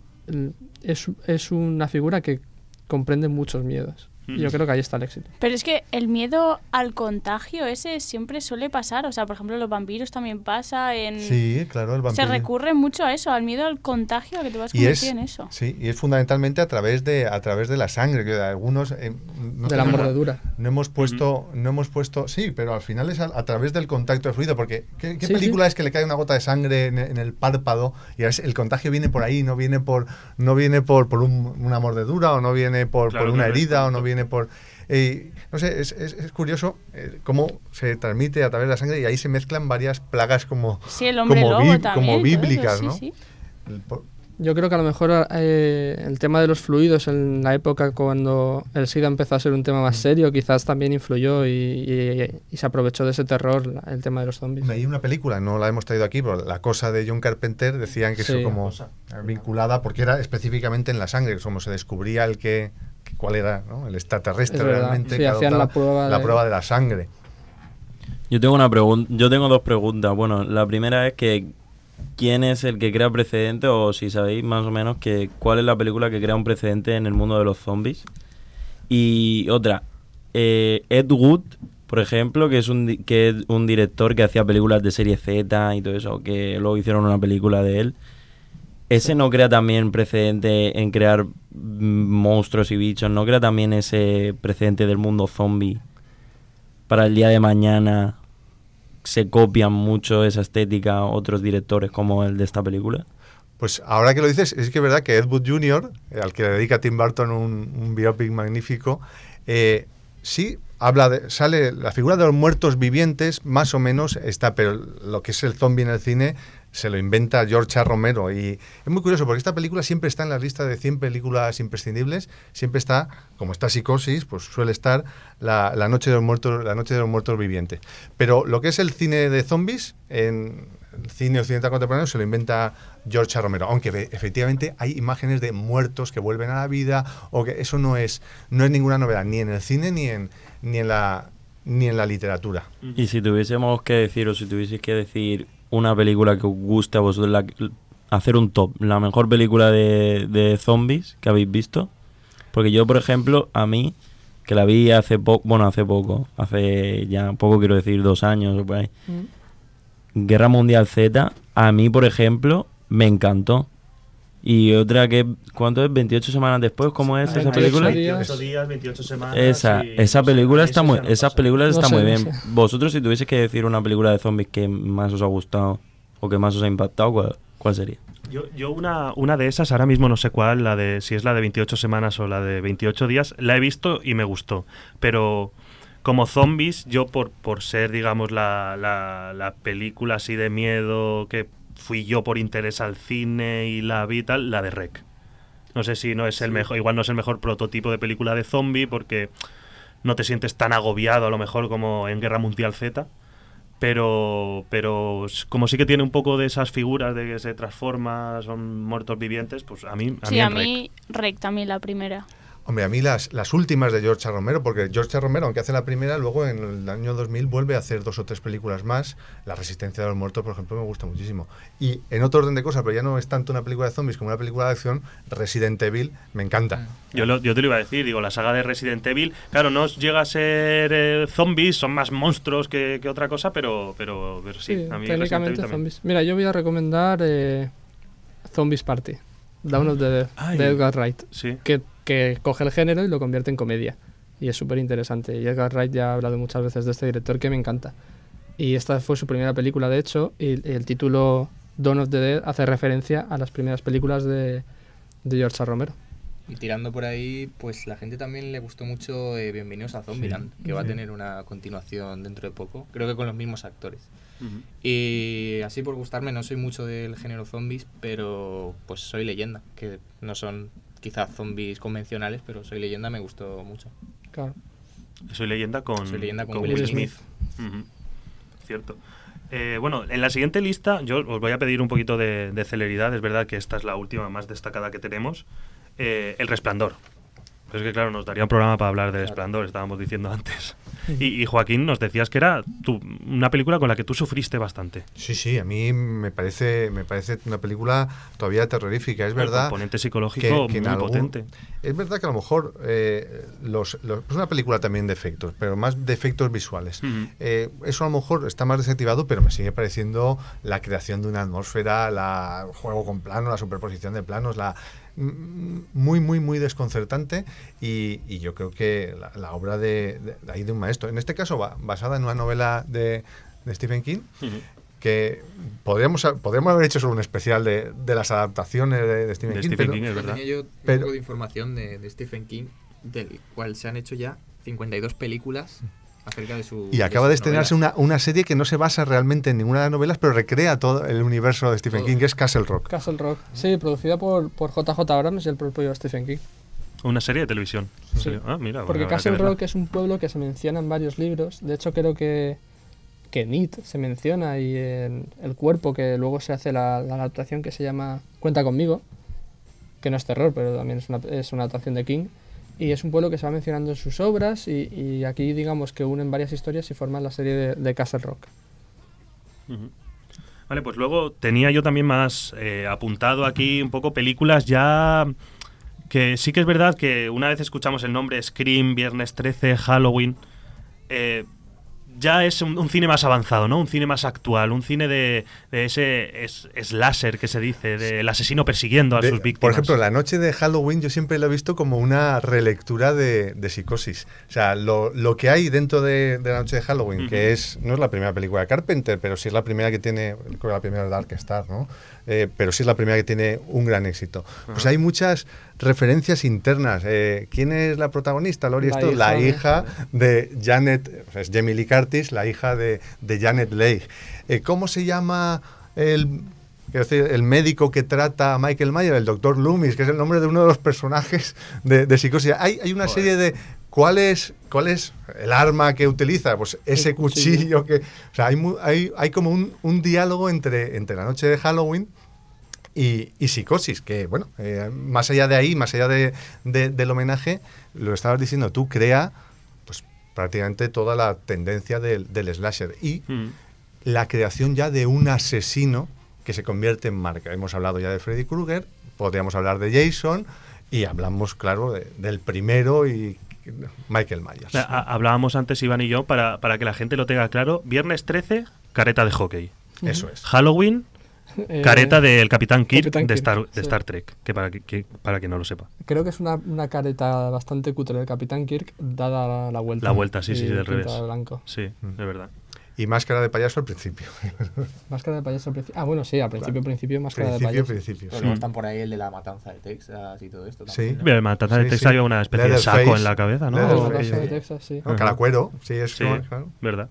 es, es una figura que comprende muchos miedos. Y yo creo que ahí está el éxito. Pero es que el miedo al contagio ese siempre suele pasar. O sea, por ejemplo, los vampiros también pasa. En... Sí, claro, el Se vampiro. recurre mucho a eso, al miedo al contagio, a que te vas a es, en eso. sí, y es fundamentalmente a través de a través de la sangre que algunos eh, no De la mordedura. No hemos puesto no hemos puesto sí pero al final es a, a través del contacto de fluido porque qué, qué Sí, película sí. es que le cae una gota de sangre en, en el párpado y es- el contagio viene por ahí no viene por no viene por, por un- una mordedura o no viene por, Claro, por una herida o no viene por eh, no sé es, es- es curioso eh, cómo se transmite a través de la sangre y ahí se mezclan varias plagas como Sí, el hombre como, lobo bí- también. como y todo eso, bíblicas sí, no sí. Yo creo que a lo mejor eh, el tema de los fluidos en la época cuando el SIDA empezó a ser un tema más serio, quizás también influyó y, y- y se aprovechó de ese terror la- el tema de los zombies. Hay una película, no la hemos traído aquí, pero La Cosa de John Carpenter decían que Sí. eso como vinculada, porque era específicamente en la sangre, como se descubría el que, que cuál era ¿no? el extraterrestre Es realmente. Sí, que hacían la adoptaba prueba la de- prueba de la sangre. Yo tengo una pregunta, yo tengo dos preguntas. Bueno, la primera es que quién es el que crea precedente o si sabéis más o menos que cuál es la película que crea un precedente en el mundo de los zombies. Y otra, eh, Ed Wood, por ejemplo, que es un que es un director que hacía películas de serie Z y todo eso, que luego hicieron una película de él. ¿Ese no crea también precedente en crear mm, monstruos y bichos? ¿No crea también ese precedente del mundo zombie? Para el día de mañana se copian mucho esa estética otros directores como el de esta película. Pues ahora que lo dices, es que es verdad que Ed Wood Jr., eh, al que le dedica Tim Burton un, biopic magnífico, eh, sí habla de, sale la figura de los muertos vivientes, más o menos está, pero lo que es el zombie en el cine se lo inventa George A. Romero. Y es muy curioso porque esta película siempre está en la lista de 100 películas imprescindibles. Siempre está, como está Psicosis, pues suele estar la, la noche, de los muertos, la noche de los Muertos Vivientes. Pero lo que es el cine de zombies, en cine occidental contemporáneo, se lo inventa George A. Romero. Aunque efectivamente hay imágenes de muertos que vuelven a la vida, o que eso no es, no es ninguna novedad, ni en el cine ni en, ni en, la, ni en la literatura. Y si tuviésemos que decir, o si tuvieseis que decir una película que os guste a vosotros, la- hacer un top, la mejor película de, de zombies que habéis visto. Porque yo, por ejemplo, a mí, que la vi hace poco, bueno, hace poco, hace ya poco quiero decir, dos años o por ahí, Guerra Mundial Z, a mí, por ejemplo, me encantó. Y otra que, ¿cuánto es? ¿28 semanas después? ¿Cómo es esa 28 película? días. 28 días, 28 semanas. Esa, y- esa película está muy, Esa esas películas están muy bien. Vosotros si tuvieseis que decir una película de zombies que más os ha gustado o que más os ha impactado, ¿cuál, cuál sería? Yo, yo una, una de esas, ahora mismo no sé cuál, la de si es la de 28 semanas o la de 28 días, la he visto y me gustó. Pero como zombies, yo por, por ser, digamos, la, la, la película así de miedo que fui yo por interés al cine y la vi y tal, la de Rec. No sé si no es el mejor, igual no es el mejor prototipo de película de zombie porque no te sientes tan agobiado a lo mejor como en Guerra Mundial Z. Pero, pero como sí que tiene un poco de esas figuras de que se transforma, son muertos vivientes, pues a mí, a Sí, mí, a en Rec. mí Rec también la primera. Hombre, a mí las, las últimas de George. Romero, porque George. Romero, aunque hace la primera, luego en el año 2000 vuelve a hacer dos o tres películas más. La Resistencia de los Muertos, por ejemplo, me gusta muchísimo. Y en otro orden de cosas, pero ya no es tanto una película de zombies como una película de acción, Resident Evil me encanta. Yo, lo- yo te lo iba a decir, digo, la saga de Resident Evil, claro, no llega a ser eh, zombies, son más monstruos que, que otra cosa, pero, pero, pero sí, Sí, a mí Resident Evil zombies. Mira, yo voy a recomendar eh, Zombies Party, Dawn of the Dead, Ay. de Edgar Wright, Sí. que, que coge el género y lo convierte en comedia. Y es súper interesante. Y Edgar Wright ya ha hablado muchas veces de este director que me encanta. Y esta fue su primera película, de hecho, y el título Dawn of the Dead hace referencia a las primeras películas de, de George A. Romero. Y tirando por ahí, pues la gente también le gustó mucho eh, Bienvenidos a Zombieland, que va a Sí. tener una continuación dentro de poco, creo que con los mismos actores. Y así por gustarme, no soy mucho del género zombies, pero pues soy leyenda, que no son quizás zombies convencionales, pero soy leyenda me gustó mucho. Claro. Soy leyenda con, Soy leyenda con Will Will Smith. Cierto. Eh, bueno, en la siguiente lista yo os voy a pedir un poquito de, de celeridad. Es verdad que esta es la última más destacada que tenemos. Eh, el Resplandor. Pero es que, claro, nos daría un programa para hablar de Resplandor, estábamos diciendo antes. Y, y, Joaquín, nos decías que era tu- una película con la que tú sufriste bastante. Sí, sí, a mí me parece, me parece una película todavía terrorífica. Es El verdad. componente psicológico muy potente. Es verdad que a lo mejor eh, los, los- es una película también de efectos, pero más de efectos visuales. Eh, eso a lo mejor está más desactivado, pero me sigue pareciendo la creación de una atmósfera, la el juego con planos, la superposición de planos, la muy, muy, muy desconcertante y, y yo creo que la, la obra de, de, de ahí de un maestro, en este caso ba- basada en una novela de, de Stephen King, que podríamos, podríamos haber hecho solo un especial de, de las adaptaciones de, de Stephen De King, Stephen pero- King, es verdad. Tenía yo un Pero- poco de información de, de Stephen King, del cual se han hecho ya 52 películas acerca de su... Y acaba de estrenarse una, una serie que no se basa realmente en ninguna de las novelas, pero recrea todo el universo de Stephen Todo. King, que es Castle Rock. Castle Rock. Sí, producida por, por JJ Abrams y el propio Stephen King. Una serie de televisión. ¿En Sí. Ah, mira, Porque Castle. Rock es un pueblo que se menciona en varios libros. De hecho, creo que, que Nit se menciona y en El Cuerpo, que luego se hace la, la adaptación que se llama Cuenta conmigo, que no es terror, pero también es una, es una adaptación de King. Y es un pueblo que se va mencionando en sus obras y, y aquí digamos que unen varias historias y forman la serie de, Castle Rock. Vale, pues luego tenía yo también más eh, apuntado aquí un poco películas ya que sí que es verdad que una vez escuchamos el nombre Scream, Viernes 13, Halloween, eh, ya es un, un cine más avanzado, ¿no? Un cine más actual, un cine de, de ese es, slasher que se dice, del asesino persiguiendo a De- sus víctimas. por ejemplo, la noche de Halloween yo siempre lo he visto como una relectura de, de psicosis. O sea, lo, lo que hay dentro de, de la noche de Halloween, que es no es la primera película de Carpenter, pero sí es la primera que tiene, creo que la primera es Dark Star, ¿no? Eh, pero sí es la primera que tiene un gran éxito. Pues hay muchas referencias internas. Eh, ¿Quién es la protagonista, Lori? La Esto, la hija hija de Janet, o sea, es Jamie Lee Curtis, la hija de, de Janet Leigh. Eh, ¿Cómo se llama el, Quiero decir, el médico que trata a Michael Myers, el doctor Loomis, que es el nombre de uno de los personajes de, de Psicosis. Hay, hay una serie de... ¿Cuál es, ¿Cuál es el arma que utiliza? Pues ese cuchillo. cuchillo que... O sea, hay, hay, hay como un, un diálogo entre, entre la noche de Halloween y, y psicosis, que bueno, eh, más allá de ahí, más allá de, de- del homenaje, lo estabas diciendo tú, crea pues prácticamente toda la tendencia del, del slasher y Mm. la creación ya de un asesino que se convierte en marca. Hemos hablado ya de Freddy Krueger, podríamos hablar de Jason y hablamos, claro, de- del primero y Michael Myers. Hablábamos antes, Iván y yo, para, para que la gente lo tenga claro. Viernes 13, careta de hockey. Eso es. Halloween, Eh, careta del Capitán Kirk, Capitán de, Kirk, Star, de sí. Star Trek, que para que, que- para que no lo sepa. Creo que es una, una careta bastante cutre del Capitán Kirk dada la, la vuelta. La vuelta, sí, sí, Y del revés. de blanco. Sí, Mm. de verdad. Y máscara de payaso al principio. Máscara de payaso al principio. Ah, bueno, sí, al principio, Claro. principio, máscara principio, de payaso. principio. Pero sí. están por ahí el de la matanza de Texas y todo esto. Sí. también, ¿no? Pero Matanza de Sí, Texas sí. había una especie de Leatherface. saco en la cabeza, ¿no? La sí, casa de sí. Texas, sí. No, Calacuero, sí, es Sí, como- claro. verdad.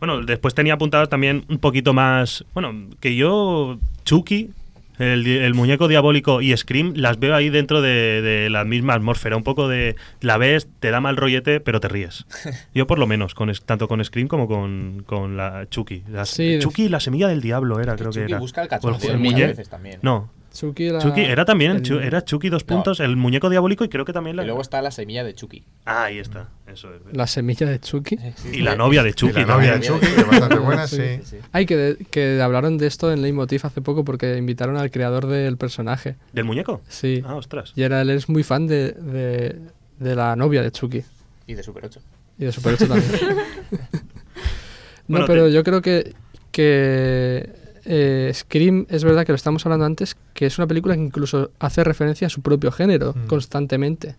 Bueno, después tenía apuntado también un poquito más. Bueno, que yo, Chucky, el, muñeco diabólico y Scream, las veo ahí dentro de, de la misma atmósfera. Un poco de. La ves, te da mal rollete, pero te ríes. Yo, por lo menos, con, tanto con Scream como con, con la Chucky. Las- Sí, de- Chucky, la semilla del diablo era, creo que Chucky era. busca el cachondeo el veces también. No, Chucky, la- Chucky era también. el- Chu- era Chucky dos No. puntos, el muñeco diabólico y creo que también la. Y luego está la semilla de Chucky. Ah, ahí está. Eso es. La semilla de Chucky. Y la novia de Y Chucky la novia de. Chucky, que es bastante buena, Sí. sí. Sí, sí. Ay, que, que hablaron de esto en Leitmotiv hace poco porque invitaron al creador del personaje. ¿Del muñeco? Sí. Ah, ostras. Y era, él es muy fan de, de, de la novia de Chucky. Y de Super 8. Y de Super 8 también. no, Bueno, pero te- yo creo que, que eh, Scream, es verdad que lo estamos hablando antes, que es una película que incluso hace referencia a su propio género Mm. constantemente.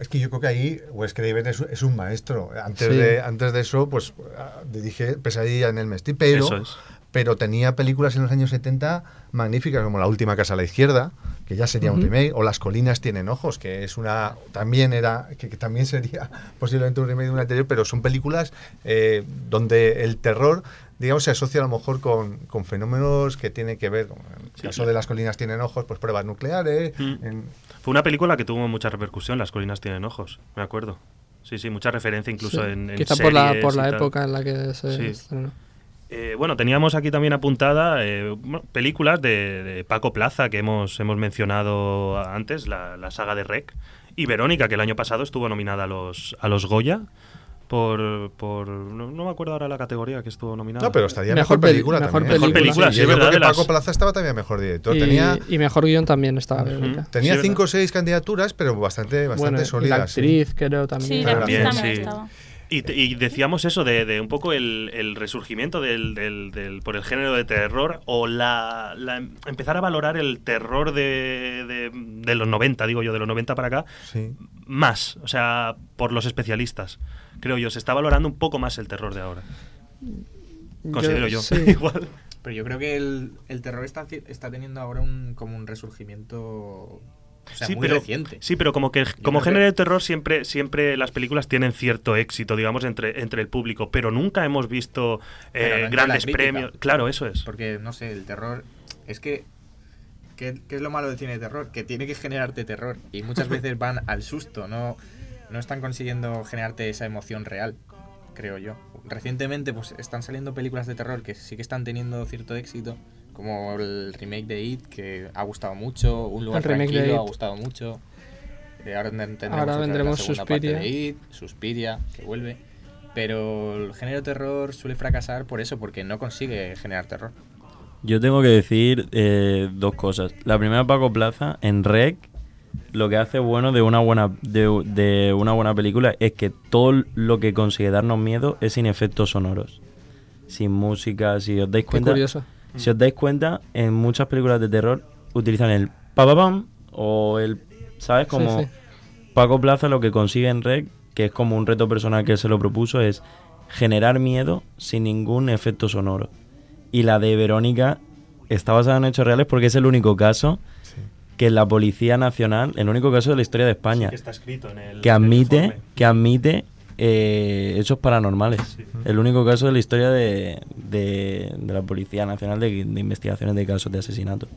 Es que yo creo que ahí Wes Craven es, es un maestro. Antes, Sí. de, antes de eso, pues ah, dirige Pesadilla en el Mesti, pero, es. pero tenía películas en los años 70 magníficas, como La última casa a la izquierda, que ya sería un remake, o Las colinas tienen ojos, que es una también era que, que también sería posiblemente un remake de una anterior, pero son películas eh, donde el terror digamos, se asocia a lo mejor con, con fenómenos que tienen que ver, como en el Sí, caso claro. de las colinas tienen ojos, pues pruebas nucleares. Mm. en- Fue una película que tuvo mucha repercusión, Las colinas tienen ojos, me acuerdo. Sí, sí, mucha referencia incluso Sí, en, en Quizá por la, por la tal. época en la que se Sí. estrenó. Eh, bueno, teníamos aquí también apuntada eh, películas de, de Paco Plaza que hemos, hemos mencionado antes, la, la saga de Rec, y Verónica, que el año pasado estuvo nominada a los, a los Goya por... por no, no me acuerdo ahora la categoría que estuvo nominada. No, pero estaría Mejor película mejor también. Mejor película, sí, yo creo verdad, que Paco Plaza estaba también mejor director. Y, tenía y mejor guion también estaba Verónica. tenía Sí, cinco o seis candidaturas, pero bastante, bastante Bueno, y la sólidas. sí. actriz creo también. Sí, la actriz También, estaba. Y, y decíamos eso de, de un poco el, el resurgimiento del, del- del- por el género de terror o la, la- empezar a valorar el terror de, de- de los 90, digo yo, de los 90 para acá, Sí. más, o sea, por los especialistas. Creo yo, se está valorando un poco más el terror de ahora. Considero yo. sí. Igual. Pero yo creo que el, el terror está, está teniendo ahora un, como un resurgimiento o sea, sí, muy pero, reciente. sí, pero como que como que- género de terror siempre, siempre las películas tienen cierto éxito, digamos, entre, entre el público, pero nunca hemos visto eh, no grandes crítica. premios. Claro, eso es. Porque, no sé, el terror. Es que. ¿qué, qué es lo malo del cine de terror? Que tiene que generarte terror. Y muchas veces van al susto, no, no están consiguiendo generarte esa emoción real, creo yo. Recientemente, pues están saliendo películas de terror que sí que están teniendo cierto éxito. Como el remake de It, que ha gustado mucho. Un lugar El remake de tranquilo ha gustado mucho. Eh, ahora tendremos, Ahora vendremos la segunda parte Suspiria. de It, Suspiria, que vuelve. Pero el género terror suele fracasar por eso, porque no consigue generar terror. Yo tengo que decir eh, dos cosas. La primera, Paco Plaza, en Rec, lo que hace bueno de una buena de, de una buena película es que todo lo que consigue darnos miedo es sin efectos sonoros. Sin música, si os dais Qué cuenta. curioso. Si os dais cuenta, en muchas películas de terror utilizan el pa pa pam o el ¿sabes? Como Sí, sí. Paco Plaza lo que consigue en Rec, que es como un reto personal que él se lo propuso, es generar miedo sin ningún efecto sonoro. Y la de Verónica está basada en hechos reales porque es el único caso que la Policía Nacional, el único caso de la historia de España, Sí que está escrito en el que el admite, que admite eh, hechos paranormales. El único caso de la historia de, de- de la Policía Nacional de, de Investigaciones de Casos de Asesinato.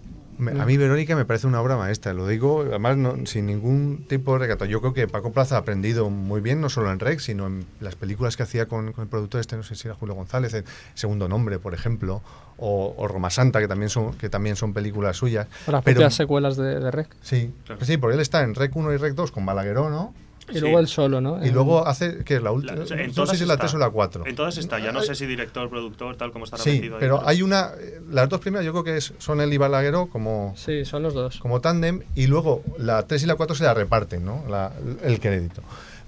A mí Verónica me parece una obra maestra, lo digo además no- sin ningún tipo de recato. Yo creo que Paco Plaza ha aprendido muy bien, no solo en Rex, sino en las películas que hacía con, con el productor este, no sé si era Julio González, en Segundo Nombre, por ejemplo, o, o Roma Santa, que también son, que también son películas suyas. O las Pero- propias secuelas de, de Rec. Sí, sí, porque él está en Rec 1 y Rec 2 con Balagueró, ¿no? Y luego él solo, ¿no? Y luego hace, que es la última, no sé si es la está. 3 o la 4. En todas está, ya no sé si director, productor, tal como estará Sí, pero hay una, las dos primeras yo creo que son él y Balagueró como, Sí, son los dos. como tándem y luego la 3 y la 4 se la reparten, ¿no? La- el crédito.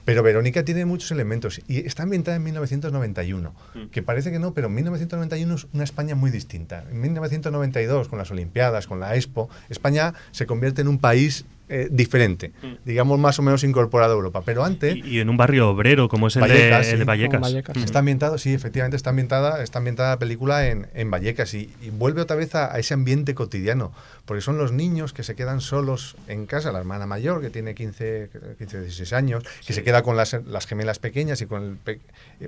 Pero Verónica tiene muchos elementos y está ambientada en 1991, Mm. que parece que no, pero 1991 es una España muy distinta. En 1992, con las Olimpiadas, con la Expo, España se convierte en un país eh, diferente, Mm. digamos más o menos incorporado a Europa. Pero antes... Y, y en un barrio obrero como es el Vallecas, de, sí. el de Vallecas. Mm. Está ambientado, sí, efectivamente está ambientada, está ambientada la película en, en Vallecas y, y vuelve otra vez a, a ese ambiente cotidiano, porque son los niños que se quedan solos en casa, la hermana mayor que tiene 15, 15 16 años, que se queda con las, las gemelas pequeñas y con el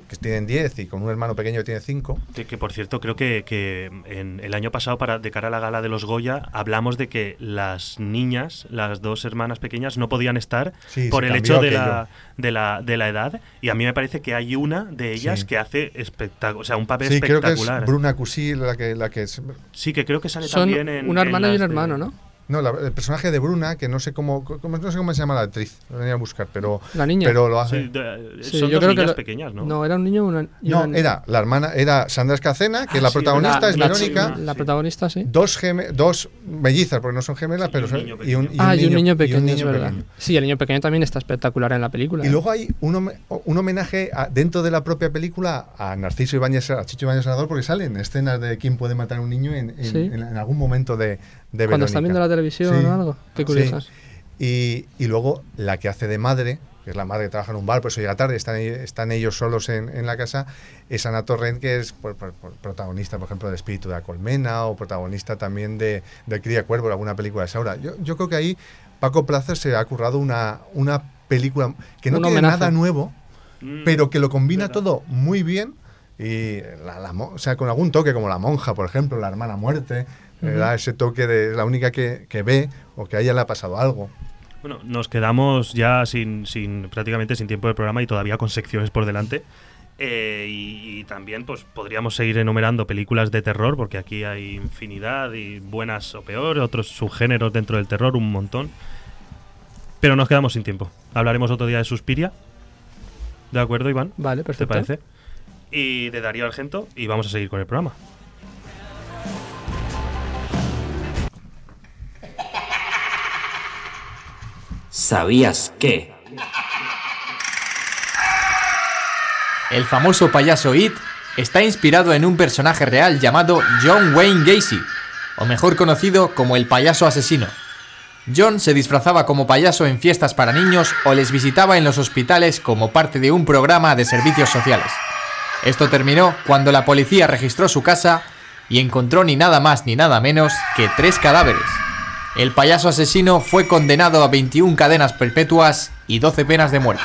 que tienen 10 y con un hermano pequeño que tiene 5. Que, que, por cierto, creo que, que en el año pasado, para de cara a la gala de los Goya, hablamos de que las niñas, las dos hermanas pequeñas, no podían estar Sí, por el hecho de la, de, la, de la edad. Y a mí me parece que hay una de ellas Sí. que hace espectáculo, o sea, un papel Sí, creo que es espectacular. Bruna Cusí la que, la que es- sí, que creo que sale Son también en. una en hermana y las un de- hermano, ¿no? No, la- el personaje de Bruna, que no sé cómo, cómo- no sé cómo se llama la actriz, lo venía a buscar, pero, La niña. pero lo hace. Sí, de- Sí, son yo dos creo que niñas lo- pequeñas, ¿no? era un niño y una, y No, una- era la hermana, era Sandra Escacena, que es la Ah, sí, protagonista, la- es la- Verónica. La protagonista, sí. Dos, geme- dos mellizas, porque no son gemelas, Sí, pero y un son- niño y un, pequeño. ah, y un niño pequeño, niño es verdad. pequeño. Sí, el niño pequeño también está espectacular en la película. Y ¿eh? luego hay un, un homenaje a- dentro de la propia película a Narciso Ibáñez, a Chicho Ibáñez Salvador, porque salen escenas de quién puede matar a un niño en, en- Sí. en- en algún momento de, de Cuando están viendo la televisión Sí. o algo. Qué Sí. curiosas. Y, y luego la que hace de madre, que es la madre que trabaja en un bar, por eso llega tarde, están, ellos- están ellos solos en, en la casa, es Ana Torrent, que es por- por- por protagonista, por ejemplo, de Espíritu de la Colmena o protagonista también de, de Cría Cuervo, alguna película de Saura. Yo, yo creo que ahí Paco Plaza se ha currado una, una película que no Un tiene homenaje. nada nuevo, Mm, pero que lo combina verdad. todo muy bien. Y la, la mo- o sea, con algún toque, como la monja, por ejemplo, la hermana muerte, le Ujú. da ese toque de la única que, que ve o que a ella le ha pasado algo. Bueno, nos quedamos ya sin, sin prácticamente sin tiempo de programa y todavía con secciones por delante. Eh, y, y también pues podríamos seguir enumerando películas de terror, porque aquí hay infinidad y buenas o peor, otros subgéneros dentro del terror, un montón. Pero nos quedamos sin tiempo. Hablaremos otro día de Suspiria. ¿De acuerdo, Iván? Vale, ¿Te perfecto. parece? Y de Darío Argento y vamos a seguir con el programa. ¿Sabías que? El famoso payaso It está inspirado en un personaje real llamado John Wayne Gacy, o mejor conocido como el payaso asesino. John se disfrazaba como payaso en fiestas para niños o les visitaba en los hospitales como parte de un programa de servicios sociales. Esto terminó cuando la policía registró su casa y encontró ni nada más ni nada menos que tres cadáveres. El payaso asesino fue condenado a 21 cadenas perpetuas y 12 penas de muerte.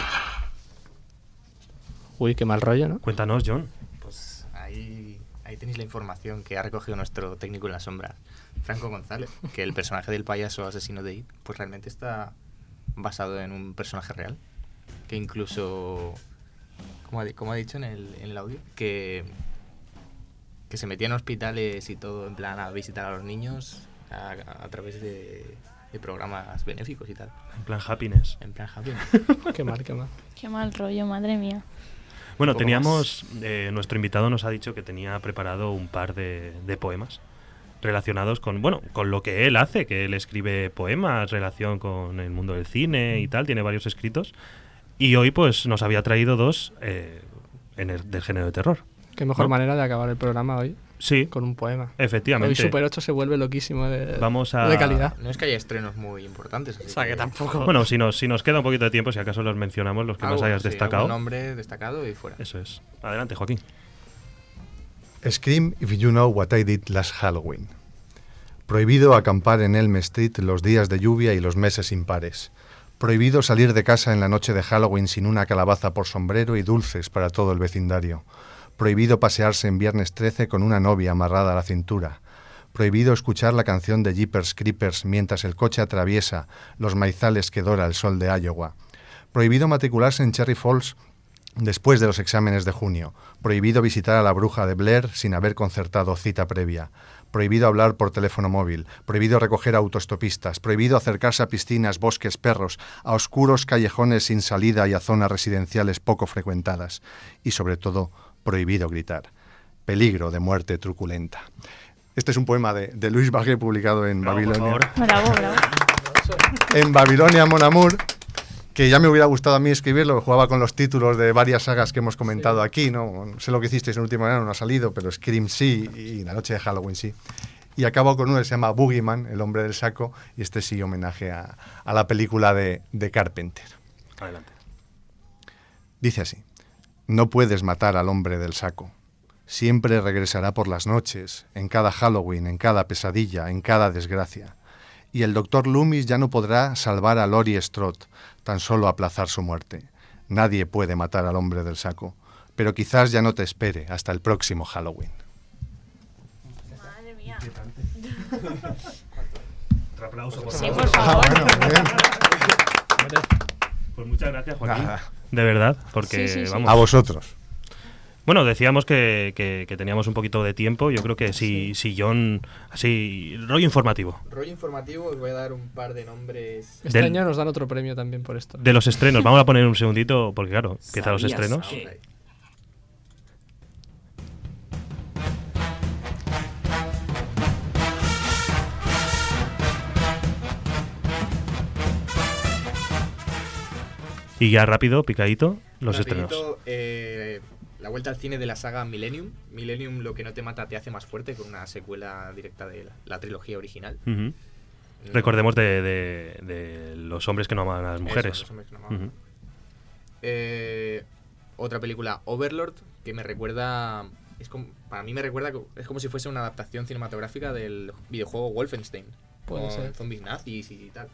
Uy, qué mal rollo, ¿no? Cuéntanos, John. Pues ahí, ahí tenéis la información que ha recogido nuestro técnico en la sombra, Franco González, que el personaje del payaso asesino de It, pues realmente está basado en un personaje real, que incluso, como ha, di- como ha dicho en el, en el audio, que, que se metía en hospitales y todo, en plan a visitar a los niños a, a través de, de programas benéficos y tal, En plan happiness. en plan happy. Qué mal, qué mal. Qué mal rollo, madre mía. Bueno, teníamos, eh, nuestro invitado nos ha dicho que tenía preparado un par de, de poemas relacionados con, bueno, con lo que él hace, que él escribe poemas, relación con el mundo del cine y tal, tiene varios escritos. Y hoy pues nos había traído dos eh, en el, del género de terror. Qué mejor ¿No? manera de acabar el programa hoy Sí, con un poema. efectivamente. Hoy Super 8 se vuelve loquísimo de, Vamos a- de calidad. No es que haya estrenos muy importantes. así O sea, que tampoco. Bueno, si nos, si nos queda un poquito de tiempo, si acaso los mencionamos, los que Algo, más hayas sí, destacado. algún nombre destacado y fuera. Eso es. Adelante, Joaquín. Scream if you know what I did last Halloween. Prohibido acampar en Elm Street los días de lluvia y los meses impares. Prohibido salir de casa en la noche de Halloween sin una calabaza por sombrero y dulces para todo el vecindario. Prohibido pasearse en viernes 13 con una novia amarrada a la cintura. Prohibido escuchar la canción de Jeepers Creepers mientras el coche atraviesa los maizales que dora el sol de Iowa. Prohibido matricularse en Cherry Falls después de los exámenes de junio. Prohibido visitar a la bruja de Blair sin haber concertado cita previa. Prohibido hablar por teléfono móvil. Prohibido recoger autostopistas. Prohibido acercarse a piscinas, bosques, perros, a oscuros callejones sin salida y a zonas residenciales poco frecuentadas. Y sobre todo, prohibido gritar. Peligro de muerte truculenta. Este es un poema de, de Luis Bargué publicado en Bravo, Babilonia. favor. Bravo, bravo. En Babilonia Mon Amour, que ya me hubiera gustado a mí escribirlo, jugaba con los títulos de varias sagas que hemos comentado aquí, ¿no? No sé lo que hicisteis en última verano, no ha salido, pero Scream sí y La noche de Halloween sí. Y acabo con uno que se llama Boogeyman, el hombre del saco, y este sí homenaje a, a la película de, de Carpenter. Adelante. Dice así, no puedes matar al hombre del saco. Siempre regresará por las noches, en cada Halloween, en cada pesadilla, en cada desgracia. Y el doctor Loomis ya no podrá salvar a Lori Strode, tan solo aplazar su muerte. Nadie puede matar al hombre del saco, pero quizás ya no te espere hasta el próximo Halloween. Madre mía. Otro aplauso, por Sí, favor. por favor. Pues muchas gracias, Joaquín. Nada. De verdad, porque Sí, sí, sí. vamos. A vosotros. Bueno, decíamos que, que- que teníamos un poquito de tiempo. Yo creo que si, si John. Así. rollo informativo. Rollo informativo, os voy a dar un par de nombres. Este Del- año nos dan otro premio también por esto. De los estrenos. Vamos a poner un segundito, porque claro, empiezan los ¿Sabías estrenos. que? Y ya rápido, picadito, los Rapidito, estrenos. eh, la vuelta al cine de la saga Millennium. Millennium, lo que no te mata te hace más fuerte, con una secuela directa de la, la trilogía original. No- Recordemos de, de- de los hombres que no aman a las Eso, mujeres. los hombres que no amaban. Ujú. Eh, otra película, Overlord, que me recuerda. Es como, para mí me recuerda. Es como si fuese una adaptación cinematográfica del videojuego Wolfenstein. Puede con ser. zombies nazis y tal.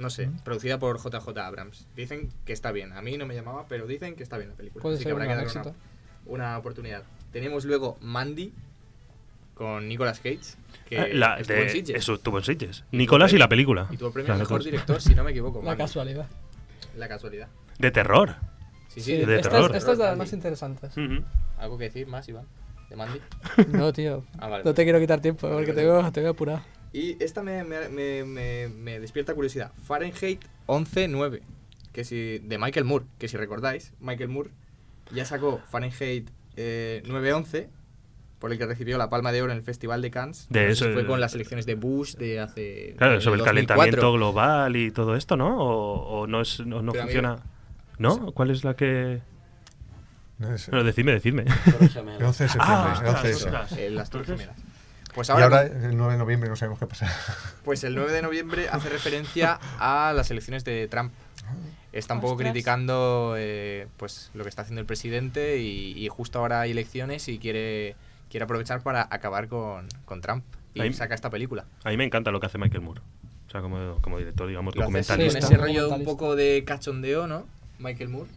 No sé, producida por JJ Abrams. Dicen que está bien. A mí no me llamaba, pero dicen que está bien la película. Puede así que habrá que darle una, una oportunidad. Tenemos luego Mandy con Nicolas Cage. Que Ah, la- estuvo de- en Sitges. eso estuvo en Sitges. Nicolás y la película. Y tuvo premio a Las mejor director, si no me equivoco. La Mandy. casualidad. La casualidad. De terror. Sí, Sí, sí, de esta, terror. Es, esta es de las más interesantes. ¿Algo que decir más, Iván? ¿De Mandy? No, tío. Ah, vale. No te quiero quitar tiempo porque te veo, te veo apurado. Y esta me, me, me, me- me despierta curiosidad. Fahrenheit 11.9, que si, de Michael Moore, que si recordáis, Michael Moore ya sacó Fahrenheit eh, 9.11, por el que recibió la Palma de Oro en el Festival de Cannes. De sé eso, fue con las elecciones de Bush de hace... Claro, sobre el 2004. calentamiento global y todo esto, ¿no? ¿O, o no, es, no, no funciona? ¿No? ¿Cuál es la que...? No No, decidme, decidme. el 11 de septiembre. Ah, el 11 de ostras, septiembre. ostras. Eh, las Torres Gemelas. Pues Y ahora, ahora, el 9 de noviembre, no sabemos qué pasa. Pues el 9 de noviembre hace referencia a las elecciones de Trump. Está un poco Ostras. criticando eh, pues lo que está haciendo el presidente y, y justo ahora hay elecciones y quiere, quiere aprovechar para acabar con, con Trump. Y Ahí- saca esta película. A mí me encanta lo que hace Michael Moore. O sea, como, como director, digamos, Lo hace así, con documentalista. ese rollo un Documentalista. poco de cachondeo, ¿no? Michael Moore.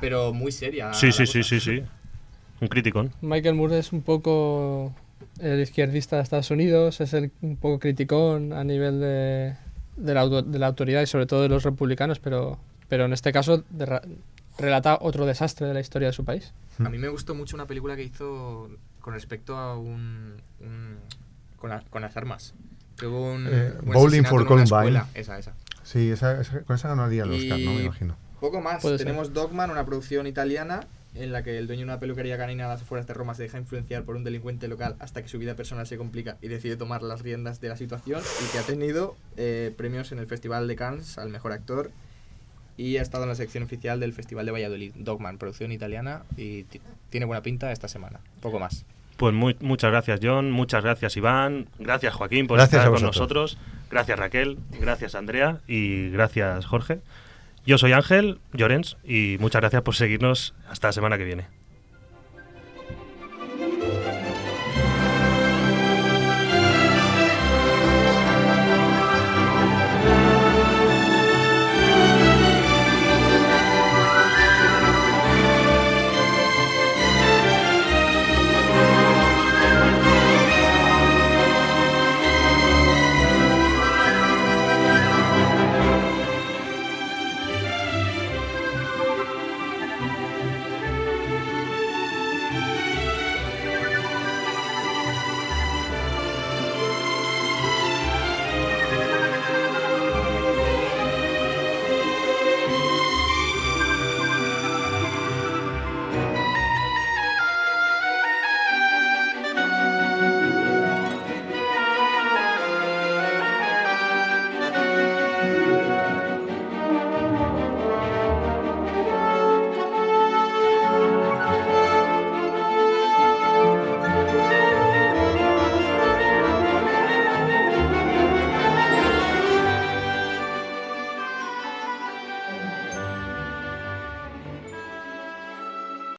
Pero muy seria. Sí, sí, sí, sí, sí. Un criticón. Michael Moore es un poco el izquierdista de Estados Unidos, es el, un poco criticón a nivel de, de, la, auto- de la autoridad y sobre todo de los republicanos, pero, pero en este caso de ra- relata otro desastre de la historia de su país. A mí me gustó mucho una película que hizo con respecto a un. un- con, la- con las armas. Que hubo un. Eh, un Bowling for Columbine. Esa, esa. Sí, esa, esa- con esa ganaría el Oscar, ¿no? Me Y- imagino. Poco más. Puede ser. Tenemos Dogman, una producción italiana en la que el dueño de una peluquería canina a las afueras de Roma se deja influenciar por un delincuente local hasta que su vida personal se complica y decide tomar las riendas de la situación y que ha tenido eh, premios en el Festival de Cannes al mejor actor y ha estado en la sección oficial del Festival de Valladolid. Dogman, producción italiana y ti- tiene buena pinta esta semana. Poco más. Pues muy- muchas gracias, John. Muchas gracias, Iván. Gracias, Joaquín, por Gracias estar a con nosotros. Gracias, Raquel. Gracias, Andrea. Y gracias, Jorge. Yo soy Ángel Llorens y muchas gracias por seguirnos hasta la semana que viene.